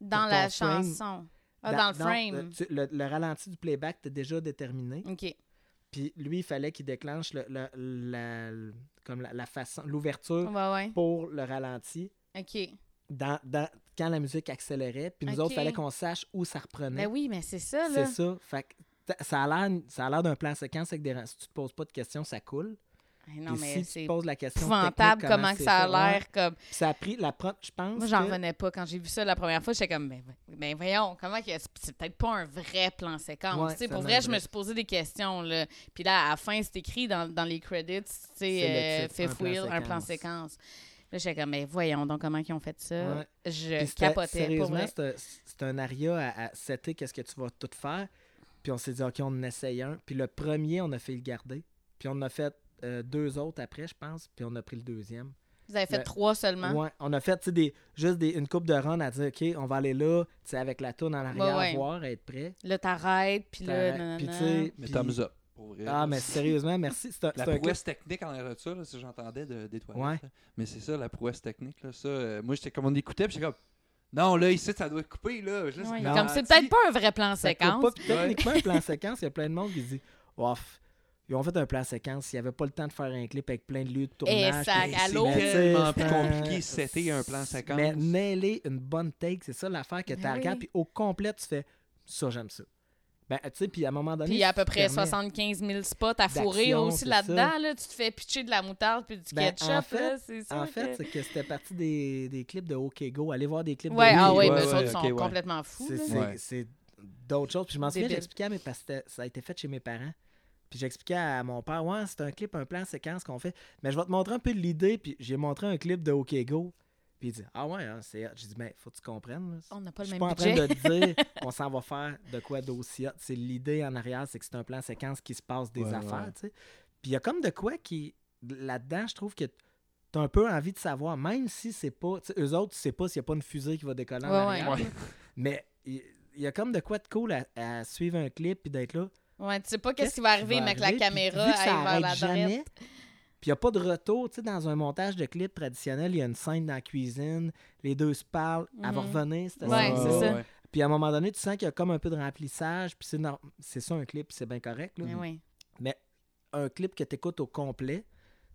Dans la frame. chanson. Ah, dans, le frame. euh, tu- le, le ralenti du playback était déjà déterminé. OK. Puis lui, il fallait qu'il déclenche le, le- la, comme la, la façon, l'ouverture Ouais, ouais. pour le ralenti OK. dans, dans- quand la musique accélérait. Puis nous autres, il fallait qu'on sache où ça reprenait. Ben oui, mais c'est ça, C'est là. ça. Fait que ça a l'air, ça a l'air d'un plan séquence avec des Si tu te poses pas de questions, ça coule. Non, mais si tu c'est poses la question épouvantable comment, que ça a l'air comme... Ça a pris la pro- je pense. Moi, j'en que- revenais pas. Quand j'ai vu ça la première fois, j'étais comme, ben, ben voyons, comment que c'est peut-être pas un vrai plan séquence. Ouais, Tu sais, pour vrai, je me suis posé des questions. Là. Puis là, à la fin, c'est écrit dans, dans les credits, tu sais, euh, Fifth un plan un plan séquence. Là, j'étais comme, mais voyons donc comment ils ont fait ça. Ouais. Je capotais, pour Sérieusement, vrai. c'est un- aria à, à setter qu'est-ce que tu vas tout faire. Puis on s'est dit, OK, on en essaye un. Puis le premier, on a fait le garder. Puis on a fait euh, deux autres après, je pense. Puis on a pris le deuxième. Vous avez fait le- trois seulement? Ouais, on a fait tu sais, des, juste des, une coupe de run à dire, OK, on va aller là, avec la tourne en arrière, Ouais, ouais. voir, être prêt. Là, t'arrêtes, puis là. Puis tu sais, Mais thumbs up. vrai. Ah, mais sérieusement, merci. C'est un, La c'est un clip- prouesse technique en arrière de ça, là, si j'entendais de, des toilettes. Ouais. là. Mais c'est ça, la prouesse technique. Là, ça, euh, moi, j'étais comme on écoutait, puis j'étais comme. Non, là, ici, ça doit être coupé. Là. Ouais, comme c'est peut-être pas un vrai plan ça séquence. pas. Techniquement, un plan séquence, il y a plein de monde qui dit, off. Ils ont fait un plan séquence, il n'y avait pas le temps de faire un clip avec plein de lieux de tournage. C'est tu tellement plus c'est- compliqué c'était un plan séquence. Mais nailer une bonne take, c'est ça l'affaire que tu Ben regardes, oui. puis au complet, tu fais ça, j'aime ça. Ben, tu sais, puis à un moment donné. Puis il y a à peu tu près permets- 75 000 spots à fourrer aussi là-dedans. Là. Tu te fais pitcher de la moutarde puis du Ben, ketchup. en fait- là, c'est sûr En fait, que- c'est que c'était parti des, des clips de OK Go. Allez voir des clips Ouais, de ah Go. mais ouais, autres sont complètement fous. C'est- d'autres choses. Puis je m'en souviens, j'expliquais à mes parce que c'était- ça a été fait chez mes parents. Puis j'expliquais à mon père, ouais, c'est un clip, un plan séquence qu'on fait. Mais je vais te montrer un peu l'idée. Puis j'ai montré un clip de OK Go. Puis il dit, ah ouais, hein, c'est hot. J'ai dit, ben, faut que tu comprennes. là. On n'a pas Je le suis même pas en train budget. de te dire [LAUGHS] qu'on s'en va faire de quoi d'aussi hot. C'est l'idée en arrière, c'est que c'est un plan séquence qui se passe des Ouais, affaires, ouais. tu sais. Puis il y a comme de quoi qui là-dedans, je trouve que t'as un peu envie de savoir, même si c'est pas, eux autres, tu sais pas s'il y a pas une fusée qui va décoller en arrière. Mais il il y, a comme de quoi de cool à, à suivre un clip puis d'être là. Ouais, tu sais pas qu'est-ce qui va arriver, mais que la? Puis caméra ça aille vers la jamais. Puis il n'y a pas de retour, tu sais, dans un montage de clip traditionnel, il y a une scène dans la cuisine, les deux se parlent, elle va Mhm. revenir, Ouais, c'est ça. Puis à un moment donné, tu sens qu'il y a comme un peu de remplissage, puis c'est c'est ça un clip, c'est bien correct. là. Mais oui. Mais un clip que tu écoutes au complet,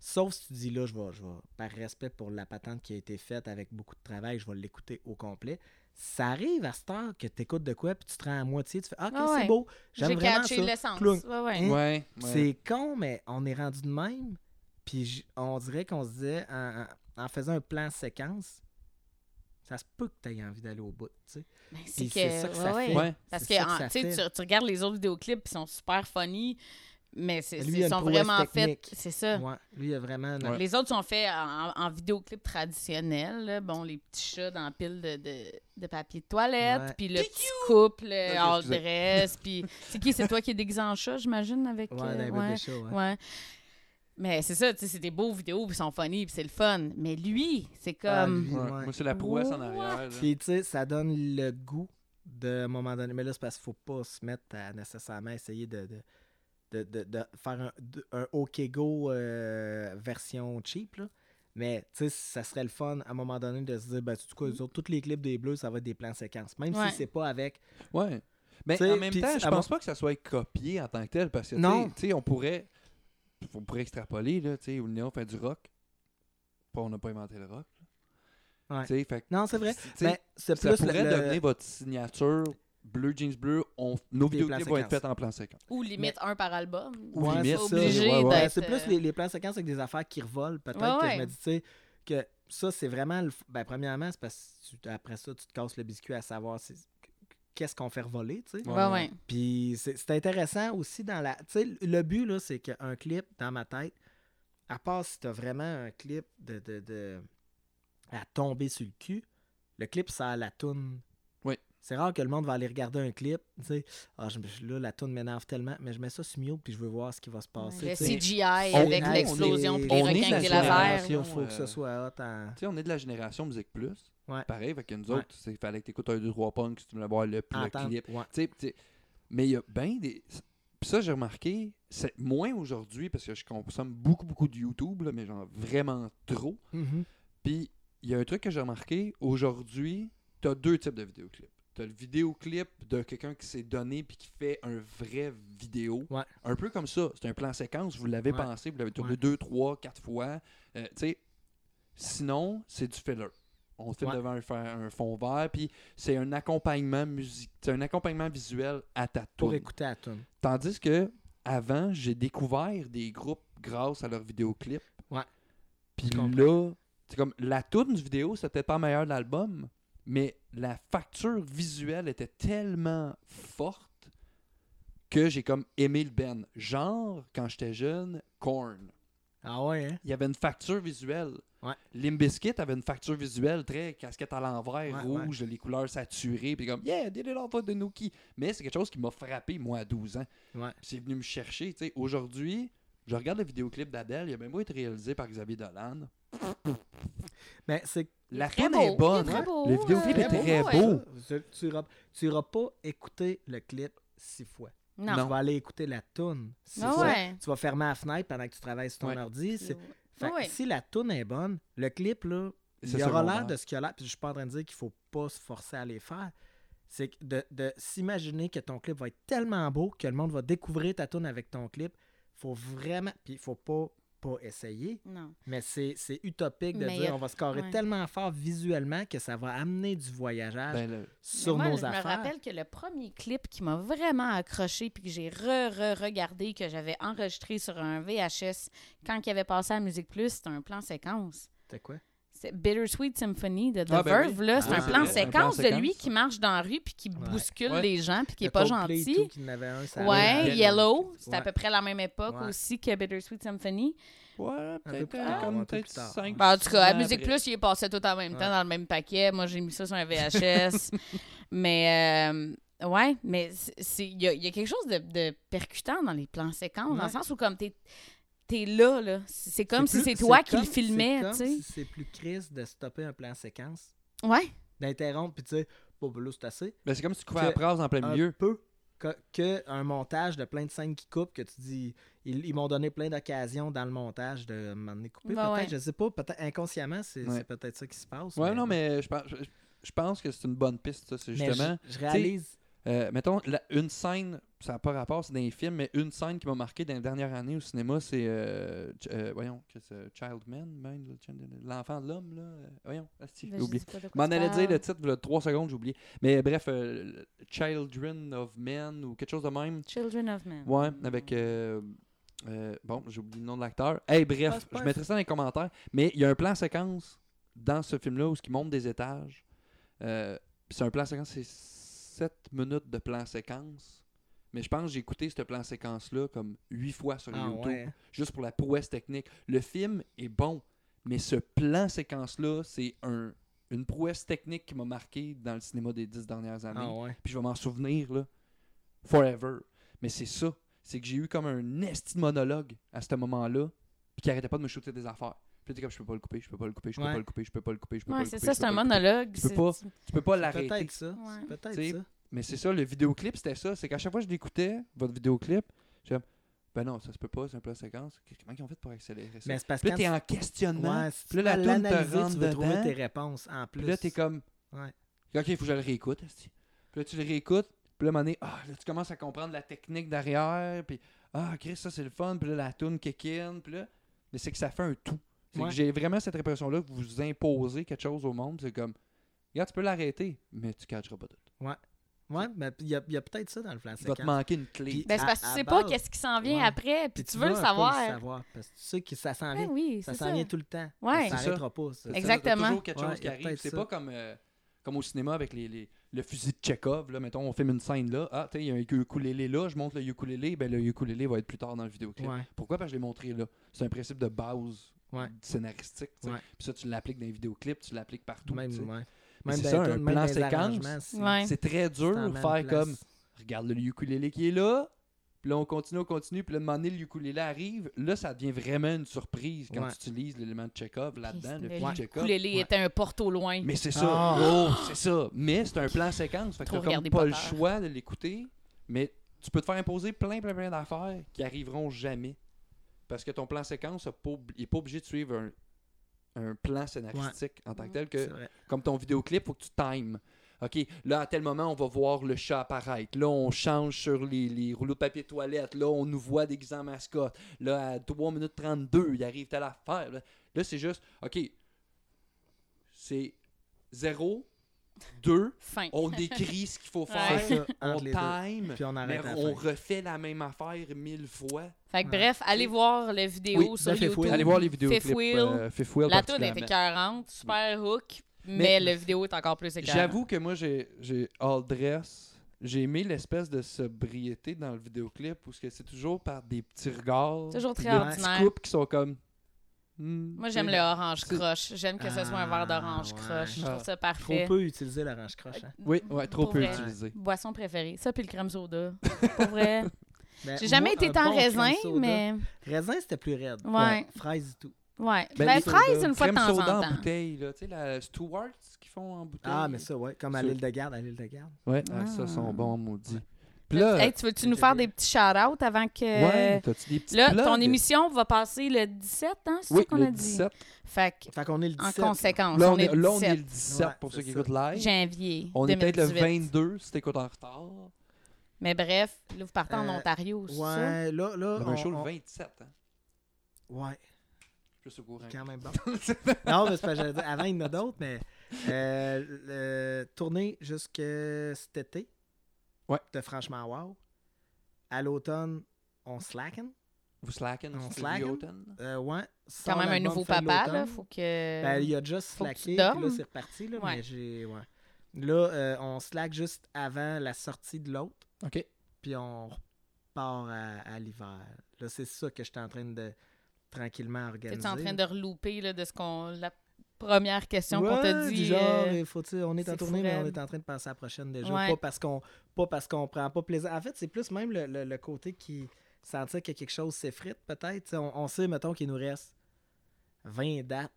Sauf si tu dis là, je vais, je vais, par respect pour la patente qui a été faite avec beaucoup de travail, je vais l'écouter au complet. Ça arrive à cette heure que tu écoutes de quoi, puis tu te rends à moitié, tu fais Ah, ok, c'est beau, J'ai j'aime vraiment catché ça. l'essence. Cloung. Ouais, ouais. Hein? Ouais. ouais. C'est con, mais on est rendu de même. Puis on dirait qu'on se disait, en, en- en faisant un plan séquence, ça se peut que tu aies envie d'aller au bout, tu sais. Ben, c'est ça que ça ouais, fait. Parce que ça que en- ça tu sais, fait. tu, tu regardes les autres vidéoclips, ils sont super funny, mais c'est, Lui, c'est- il a une sont vraiment faits. C'est ça. Ouais, lui, il a vraiment. Ouais. Les autres sont faits en, en vidéoclip traditionnel. là. Bon, les petits chats dans la pile de, de, de papier de toilette, puis le petit couple euh, all dress, [LAUGHS] puis c'est qui? C'est toi qui es déguisé en chat, j'imagine, avec... Ouais, euh, ouais. Mais c'est ça, tu sais, c'est des beaux vidéos, puis ils sont funny, puis c'est le fun. Mais lui, c'est Ah, comme... lui, Ouais. ouais. Moi, c'est la prouesse en arrière. Puis, tu sais, ça donne le goût de à un moment donné. Mais là, c'est parce qu'il faut pas se mettre à nécessairement essayer de, de, de, de- de faire un, de- un OK Go euh, version cheap, là. Mais, tu sais, ça serait le fun à un moment donné de se dire, ben, tu quoi, tous les clips des Bleus, ça va être des plans séquences. Même Ouais. si c'est pas avec. Ouais. Mais T'sais, en même temps, je pense pas que ça soit copié en tant que tel parce que, Non. sais- tu sais, on pourrait, on pourrait extrapoler, là, tu sais, où le néon fait du rock. Pas, on n'a pas inventé le rock. Ouais. Tu sais, fait Non, c'est vrai. tu sais, Mais c'est ça plus pourrait le- le- devenir votre signature bleu, jeans bleu. On, nos Des vidéoclips vont être faits en plan séquence. Ou limite un par album. Ou Ouais, limite, c'est ça, obligé ouais, ouais. Ouais, d'être, c'est plus euh, les, les plans séquences avec des affaires qui revolent. Peut-être Ouais, que ouais. je me dis, tu sais, que ça, c'est vraiment. Le... Ben, premièrement, c'est parce que tu- après ça, tu te casses le biscuit à savoir qu'est-ce qu'on fait revoler, tu sais. Ouais, Ouais. Puis c'est c'est intéressant aussi dans la. Tu sais, le but, là, c'est qu'un clip, dans ma tête, à part si t'as vraiment un clip de, de, de- à tomber sur le cul, le clip, ça a la toune. C'est rare que le monde va aller regarder un clip, tu sais. Ah, je là, la toune m'énerve tellement, mais je mets ça sur mute puis je veux voir ce qui va se passer. Le. CGI On- avec l'explosion, puis les on est requins la avec les lasers. génération, Il faut que ce soit hot en... Tu sais, on est de la génération Musique Plus. Ouais. Pareil, que nous autres, il fallait que tu écoutes un, deux, trois punks si tu voulais voir le, puis le clip. Ouais. Mais il y a bien des. Puis ça, j'ai remarqué, c'est moins aujourd'hui parce que je consomme beaucoup, beaucoup de YouTube, là, mais genre vraiment trop. Mhm. Puis il y a un truc que j'ai remarqué, aujourd'hui, tu as deux types de vidéoclips. Tu as le vidéoclip de quelqu'un qui s'est donné puis qui fait un vrai vidéo. Ouais. Un peu comme ça. C'est un plan séquence, vous l'avez Ouais. pensé, vous l'avez tourné deux, trois, quatre fois. Euh, sinon, c'est du filler. On filme devant un, fond vert, puis c'est un accompagnement musique, c'est un accompagnement visuel à ta Pour tourne. écouter la tune. Tandis que avant, j'ai découvert des groupes grâce à leurs vidéoclips. Ouais. Puis là, c'est comme la tourne du vidéo, c'était peut-être pas meilleur de l'album, mais la facture visuelle était tellement forte que j'ai comme aimé le Ben. Genre, quand j'étais jeune, Korn. Ah ouais, hein? Il y avait une facture visuelle. Ouais. Limp Bizkit avait une facture visuelle très casquette à l'envers, Ouais, rouge, les couleurs saturées, puis comme Yeah, did it all for the Nookie. Mais c'est quelque chose qui m'a frappé, moi, à 12 ans. C'est venu me chercher. tu sais. Aujourd'hui, je regarde le vidéoclip d'Adèle, il a même beau être réalisé par Xavier Dolan. Mais c'est La beau, est bonne. hein. beau, Le vidéoclip est très beau. Tu- Tu iras, tu pas écouter le clip six fois. Non. Tu vas aller écouter la toune six Ah fois. ouais. Tu vas fermer la fenêtre pendant que tu travailles sur ton Ouais. ordi. Fait que si la toune est bonne, le clip, là, C'est il aura secondaire. l'air de ce qu'il a l'air. Puis je suis pas en train de dire qu'il faut pas se forcer à les faire. C'est que de, de s'imaginer que ton clip va être tellement beau que le monde va découvrir ta toune avec ton clip. Faut vraiment. Puis il faut pas, pas essayer. Non. Mais c'est c'est utopique de Mais dire a- on va scorer ouais. tellement fort visuellement que ça va amener du voyageage Ben, le- sur moi, nos je affaires. me rappelle que le premier clip qui m'a vraiment accroché puis que j'ai re-re-regardé, que j'avais enregistré sur un VHS quand il avait passé à Musique Plus, c'était un plan séquence. C'était quoi? C'est Bittersweet Symphony de The Ah, ben Verve, oui. là. C'est Ah, un c'est plan un plan séquence de lui qui marche dans la rue puis qui Ouais. bouscule Ouais. les gens puis qui Le est pas gentil. tout, avait un, ça Ouais, allait. Yellow, c'était à peu près la même époque Ouais. aussi que Bittersweet Symphony. Ouais, peu peut-être euh, tard, comme un peu peut-être plus tard. 5 Ben, en tout cas, à Musique Plus, il est passé tout en même Ouais. temps dans le même paquet. Moi, j'ai mis ça sur un VHS. [LAUGHS] mais, euh, ouais, mais il y a, il y a quelque chose de, de percutant dans les plans séquences, dans le sens où, comme t'es es là, là. C'est comme si c'est toi qui le filmais, C'est tu comme sais. si c'est plus triste de stopper un plan séquence, Ouais. d'interrompre puis de dire, bon, ben là, c'est assez. Ben, c'est comme si tu coupais Que- la phrase en plein un milieu. peu que, que un montage de plein de scènes qui coupent que tu dis ils, ils m'ont donné plein d'occasions dans le montage de m'emmener couper Ben peut-être ouais. je sais pas peut-être inconsciemment c'est Ouais. peut-être ça qui se passe Ouais, non, mais je pense, je, je pense que c'est une bonne piste, ça. C'est mais justement. je, je réalise Euh, mettons, la- une scène, ça n'a pas rapport, c'est dans les films, mais une scène qui m'a marqué dans les dernières années au cinéma, c'est. euh, euh, voyons, que c'est, Child Man, l'enfant de l'homme, là. euh, voyons, Ben, j'ai oublié. Je m'en allais dire le titre, il 3 secondes, j'ai oublié. Mais bref, euh, Children of Men ou quelque chose de même. Children of Men. Ouais, avec. bon, j'ai oublié le nom de l'acteur. Hey, bref, Ah, pas je mettrai ça dans les commentaires. Mais il y a un plan séquence dans ce film-là où il monte des étages. C'est un plan séquence, c'est 7 minutes de plan séquence. Mais je pense que j'ai écouté ce plan séquence-là comme 8 fois sur Ah, YouTube. ouais. Juste pour la prouesse technique. Le film est bon, mais ce plan séquence-là, c'est un, une prouesse technique qui m'a marqué dans le cinéma des 10 dernières années Ah, ouais. puis je vais m'en souvenir là, forever. Mais c'est ça, c'est que j'ai eu comme un esti monologue à ce moment-là, puis qui arrêtait pas de me shooter des affaires. Puis t'es comme je peux pas le couper, je peux pas le couper, je peux Ouais. pas le couper, je peux pas le couper, je peux pas Ouais, le c'est couper. ça, je c'est un monologue. Tu peux c'est- pas- Tu peux pas C'est l'arrêter. Peut-être ça. Ouais. C'est peut-être T'sais, ça. Mais c'est ça, le vidéoclip, c'était ça. C'est qu'à chaque fois que je l'écoutais, votre vidéoclip, j'étais comme, ben non, ça se peut pas, c'est un plan séquence. Comment ils ont fait pour accélérer ça? Mais c'est parce Puis que là, t'es en questionnement. Ouais, si Puis là, la toune te rentre tu veux trouver tes réponses en plus. Puis là, t'es comme, Ouais. OK, il faut que je le réécoute. Puis là, tu le réécoutes. Puis là, à un moment donné, ah, là, tu commences à comprendre la technique derrière. Puis, ah, Chris, ça, c'est le fun. Puis là, la tune kick in. Puis là, mais c'est que ça fait un tout. C'est Ouais. que j'ai vraiment cette impression-là que vous imposez quelque chose au monde. C'est comme, regarde, tu peux l'arrêter, mais tu ne catcheras pas tout. Ouais, mais il y a, il y a peut-être ça dans le plan Il va te manquer une clé. Puis- Ben, c'est parce que tu sais pas qu'est-ce qui s'en vient Ouais. après, puis tu veux le un peu savoir. Parce que tu sais que ça s'en Ben vient. oui, ça s'en vient tout le temps. Ouais. Ça s'arrêtera pas. ça. Exactement. toujours quelque chose Ouais, qui arrive. C'est pas comme, euh, comme au cinéma avec les, les- le fusil de Chekhov. Là, mettons, on filme une scène là. Ah, tu sais, il y a un ukulélé là. Je montre le ukulélé. Ben, le ukulélé va être plus tard dans le vidéoclip. Ouais. Pourquoi? Parce que je l'ai montré là. C'est un principe de base Ouais. scénaristique. Puis ça, tu l'appliques dans les vidéoclips, tu l'appliques partout. Même, ouais. C'est ça, un même plan séquence, Ouais. C'est très dur de faire place. comme regarde le ukulélé qui est là. Puis là, on continue, on continue. Puis là, de moment donné, le ukulélé arrive. Là, ça devient vraiment une surprise quand Ouais. tu utilises l'élément de Chekhov là-dedans, le ukulélé Ouais. était un porte au loin. Mais c'est ça. Ah. Oh, c'est ça. Mais c'est un plan séquence. Fait que t'as comme pas le choix de l'écouter. Mais tu peux te faire imposer plein, plein, plein d'affaires qui arriveront jamais. Parce que ton plan séquence n'est pas obligé de suivre un, un plan scénaristique en tant que tel. Que. Comme ton vidéoclip, faut que tu times. OK, là, à tel moment, on va voir le chat apparaître. Là, on change sur les, les rouleaux de papier toilette. Là, on nous voit déguisés en mascotte. Là, à 3 minutes 32, il arrive telle affaire. Là, Là, c'est juste, OK, c'est 0, 2, Fin. on décrit ce qu'il faut [LAUGHS] Ouais. faire, ça, on les deux. time, Puis on mais on refait la même affaire mille fois. Fait que Ouais. bref, allez voir la vidéo Oui, sur Fifth YouTube. Wheel. Allez voir les vidéos. Fifth Wheel. Fifth Wheel La tune était particulièrement. 40, super hook, mais, Mais- la vidéo est encore plus écœurante. J'avoue que moi, j'ai, j'ai all dress. J'ai aimé l'espèce de sobriété dans le vidéoclip où c'est toujours par des petits regards. Toujours très de ordinaire. petits couples qui sont comme. Hmm, Moi, j'aime le orange croche. J'aime que ce soit un verre d'orange Ah, croche. Je trouve ça Trop parfait. peu utiliser l'orange croche. hein. Oui, ouais, trop Pour peu vrai. utilisé. Boisson préférée. Ça, puis le crème soda. [LAUGHS] Pour vrai. Ben, J'ai jamais moi, été tant bon raisin, mais. Raisin, c'était plus raide. Ouais. Fraise et tout. Ouais. Ben, Ben, les fraise, une fois de Crème temps soda en en temps. bouteille, là. Tu sais, la Stewart's qu'ils font en bouteille. Ah, mais ça, ouais. Comme à Ça. l'île de garde, à l'île de garde. Ouais, ah, ça, Ah. sont bons, maudits. Là, Hey, tu veux-tu nous faire des petits shout-outs avant que. ouais, t'as-tu des petits Là, plugs? ton émission va passer le 17, hein? C'est Oui, ça qu'on a dit? 17. Fait qu'on est le en 17. conséquence, Là, on, on est là, on est 17 le 17 Ouais, pour ceux qui écoutent live. janvier. On est peut-être le 2018. 22 si t'écoutes en retard. Mais bref, là, vous partez en Euh, Ontario, c'est ça? Ouais, là, là. On a un on- show le on- 27. Hein. Ouais, Plus au courant. quand même bon. [LAUGHS] non, mais c'est pas, j'allais dire, avant, il y en a d'autres, mais euh, tournée jusque cet été. Ouais. De franchement wow. À l'automne, on slacken. Vous slacken On slacken? Euh, ouais. Quand même un nouveau papa, là. Faut que. Ben, il a tu slacké, puis là, c'est reparti, là, Ouais. mais j'ai... Ouais. Là, euh, on slack juste avant la sortie de l'autre, OK. puis on repart à, à l'hiver. Là, c'est ça que j'étais en train de tranquillement organiser. T'es en train de relouper là, de ce qu'on. La première question qu'on t'a Ouais, dit. du genre, euh, il faut, on est en tournée, mais on est en train de passer à la prochaine déjà. Ouais. Pas parce qu'on pas parce qu'on prend pas plaisir. En fait, c'est plus même le, le- le côté qui sentir que quelque chose s'effrite, peut-être. On, on sait, mettons, qu'il nous reste 20 dates.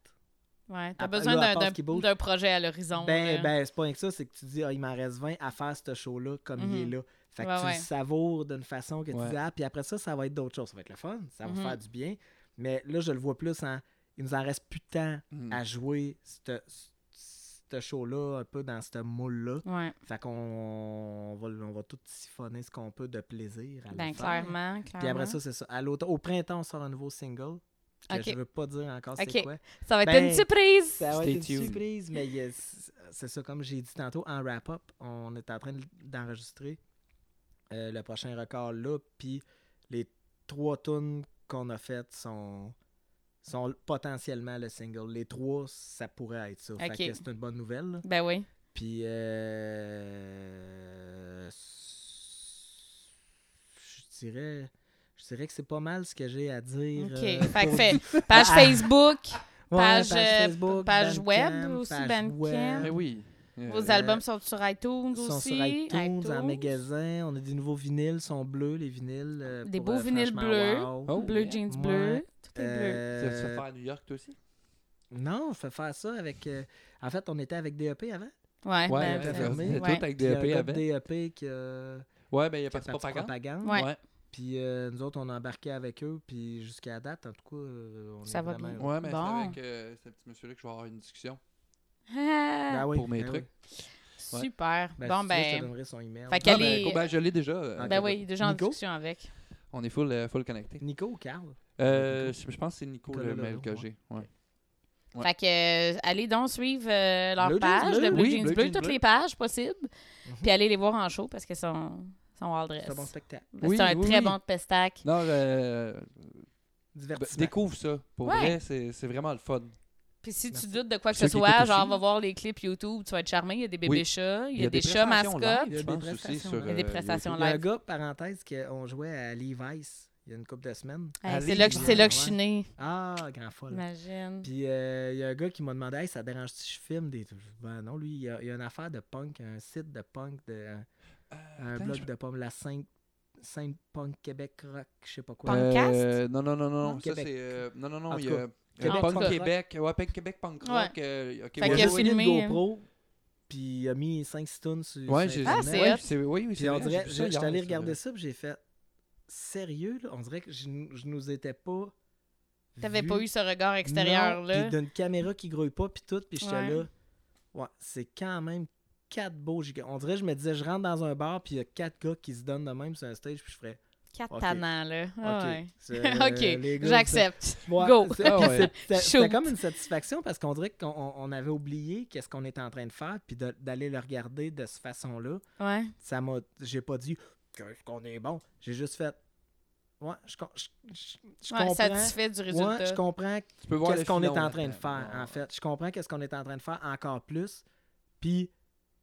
Ouais, t'as À- besoin d'un- projet à l'horizon. Ben, ben c'est pas rien que ça, c'est que tu dis, ah, il m'en reste 20 à faire ce show-là comme il est Mhm. là. Fait que Ouais, tu ouais. le savoures d'une façon que tu Ouais. dis, ah, puis après ça, ça va être d'autres choses. Ça va être le fun, ça va Mhm. faire du bien. Mais là, je le vois plus en. Il nous en reste plus de temps Hmm. à jouer cette- ce show-là un peu dans ce moule-là. Ouais, Fait qu'on on va, on va tout siphonner ce qu'on peut de plaisir à le ben faire. clairement, Puis clairement. après ça, c'est ça. À l'automne- au printemps, on sort un nouveau single. Que Ok. je veux pas dire encore Ok. c'est quoi. Ça va être Ben, une surprise! Ça va Stay être une tuned. surprise, mais c'est ça, comme j'ai dit tantôt, en wrap-up, on est en train de- d'enregistrer euh, le prochain record là, puis les trois tunes qu'on a faites sont, sont potentiellement le single. Les trois, ça pourrait être ça. Fait Ok. que c'est une bonne nouvelle. là. Ben oui. Puis, euh, je dirais, je dirais que c'est pas mal ce que j'ai à dire. OK. euh, fait que pour- fait [LAUGHS] page. Facebook, Ouais, page, Facebook, page web aussi, Bandcamp. web. Ben oui. Euh, vos albums sont sur iTunes Ils sont aussi. sur iTunes, en iTunes. magasin. On a des nouveaux vinyles, sont bleus, les vinyles. euh, Des pour, beaux euh, vinyles bleus. wow. Oh. Bleu Yeah. jeans Ouais. bleu. Tout est bleu. Euh, Tu vas faire à New York, toi aussi? non, on fait faire ça avec. euh, en fait, on était avec DEP avant. Ouais, Ouais, ben, ben, fermé. Tout ouais. avec Puis il y a un DEP avec. DEP qui a, Ouais, ben il y a qui pas de propagande. propagande. Ouais. Puis euh, nous autres, on a embarqué avec eux. Puis jusqu'à la date, en tout cas, euh, on Ça est va vraiment bien. heureux. Ouais, mais Bon. c'est avec euh, ce petit monsieur-là que je vais avoir une discussion [LAUGHS] Ah, Ben oui, pour mes ben trucs. oui. Super. Ben, bon, si tu veux, je te ben, donnerai son email. Fait Ah, qu'elle ben, est- cool, ben, je l'ai déjà. euh, Ok. ben oui, déjà en Nico? discussion avec. On est full, euh, full connecté. Nico ou Carl? Euh, Nico. je je pense que c'est Nico Nicolas le mail que ouais. j'ai. Ouais. Ouais. Fait que, euh, allez donc suivre euh, leur Jeans page Bleu. de Blue Oui, Jeans Bleu Bleu, Jeans toutes Bleu. les pages possibles. Mhm. Puis allez les voir en show parce que sont, sont all dress. C'est un bon spectacle. C'est Oui, un oui, très oui. bon pestac. Non, euh, ben, Divertissement. découvre ça. Pour Ouais. vrai, c'est c'est vraiment le fun. Puis si Merci. tu doutes de quoi que ce soit, genre aussi. va voir les clips YouTube, tu vas être charmé. Il y a des bébés Oui. chats, il y a, des, chats prestations mascottes. live, Il y a je des pense, aussi, prestations sur, live. Il y a des euh, prestations YouTube. Il y a un gars, parenthèse, qu'on jouait à Levi's il y a une couple de semaines. Hey, c'est là, que- c'est là que je suis née. Ah, grand folle. Imagine. Puis euh, il y a un gars qui m'a demandé Hey, ça te dérange si je filme des. Ben non, lui, il y a, il y a une affaire de punk, un site de punk, de, un, un Attends, blog je- de punk, la scène, scène punk Québec rock, je sais pas quoi. Punk- Punkcast? Euh, non, non, non, non. Non, ça, c'est. euh, non, non, non. Il y a. Québec Punk Rock. Québec. Ouais, Punk Québec Punk Ouais. Rock. euh, ok, Fait Il qu'il a filmé, une hein. GoPro, puis il a mis 5 tunes sur Ouais, j'ai Ah, c'est ouais, Oui, oui, Puis c'est on dirait, hier, allé regarder ça, puis j'ai fait sérieux, là? On dirait que je, je nous étais pas. T'avais pas eu ce regard extérieur Non, là. Puis d'une caméra qui grouille pas, puis tout, puis j'étais Ouais. là. Ouais, c'est quand même quatre beaux gigas. On dirait, je me disais, je rentre dans un bar, puis il y a quatre gars qui se donnent de même sur un stage, puis je ferais. Quatre Ok. tannants là. Ah [LAUGHS] Ok. ouais. j'accepte. ouais, Go. C'était comme une satisfaction parce qu'on dirait qu'on on- on avait oublié qu'est-ce qu'on était en train de faire, puis de- d'aller le regarder de cette façon-là. Ouais. Ça m'a. J'ai pas dit que- qu'on est bon. J'ai juste fait. Ouais, je, je, je- je Ouais, comprends. satisfait du résultat. Ouais, je comprends Tu peux voir qu'est-ce qu'on est en train de faire, Ouais, en fait. Je comprends qu'est-ce qu'on est en train de faire encore plus. Puis,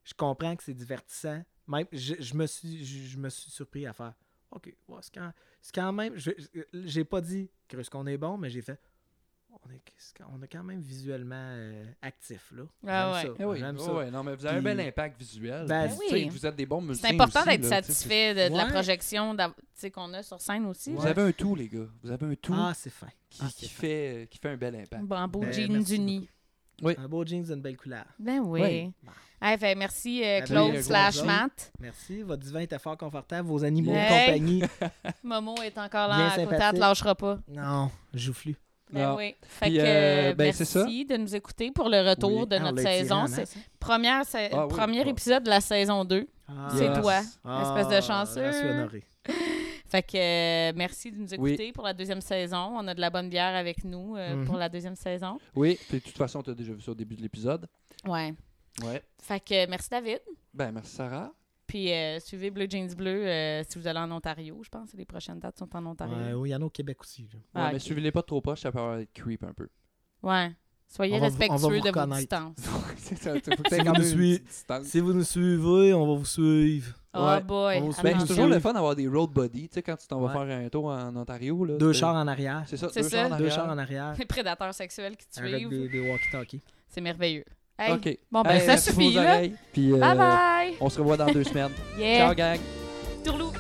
je comprends que c'est divertissant. Même, je, je me suis, je, je me suis surpris à faire. OK, ouais, c'est quand, c'est quand même. J'ai pas dit que ce qu'on est bon, mais j'ai fait. On est, on est quand même visuellement euh, actif, là. Ah J'aime ouais. ça. Eh oui, J'aime ouais, ça. ouais, non, mais vous avez un bel impact visuel. Ben, Puis, oui. Vous êtes des bons musiciens. C'est important aussi, d'être satisfait de, de la projection qu'on a sur scène aussi. Vous avez un tout, les gars. Vous avez un tout Ah, c'est fin. qui, Ah, qui fin. fait, qui fait un bel impact. Bon, beau Ben, jeans merci unis. Oui. Un beau jeans d'une belle couleur. Ben oui. Oui. Hey, fait, merci euh, ben, Claude oui, slash Matt. Merci. Votre divan était fort confortable. Vos animaux Hey. de compagnie. [LAUGHS] Momo est encore là Bien à côté, elle te sympathique. lâchera pas. Non, joufflu. Ben oui. Fait Puis, que euh, ben, c'est merci de nous écouter pour le retour Oui. de Ah, notre saison. C'est hein? première, sa- Ah oui, premier ouais. épisode de la saison 2. Ah. C'est Yes. toi. Ah, espèce de chanceux. Je suis honoré. [LAUGHS] Fait que euh, merci de nous écouter pour la deuxième saison. On a de la bonne bière avec nous euh, Mhm. pour la deuxième saison. Oui, puis de toute façon, tu as déjà vu ça au début de l'épisode. Ouais. Ouais. Fait que merci David. Ben, merci Sarah. Puis euh, suivez Bleu Jeans Bleu euh, si vous allez en Ontario. Je pense que les prochaines dates sont en Ontario. Ouais, oui, il y en a au Québec aussi. là. Ouais, Ah, mais suivez-les pas trop proches, ça peut avoir être creep un peu. Ouais. Soyez On va vous- on va respectueux vous de vos distances. [LAUGHS] c'est ça, faut que Si vous nous suivez- distance. Si vous nous suivez, on va vous suivre. Oh Ouais. boy. On Ben, c'est toujours le fun d'avoir des road buddies, tu sais, quand tu t'en vas Ouais. faire un tour en Ontario. Là, Deux c'est- chars en arrière. C'est ça, C'est deux ça. chars en Deux arrière. chars en arrière. [LAUGHS] Les prédateurs sexuels qui suivent. des, des walkie-talkies. C'est merveilleux. Hey, OK. Bon, ben, Hey, ça suffit, là. puis, euh, Bye bye. On se revoit dans deux semaines. [LAUGHS] Yeah. Ciao, gang! Tourlou.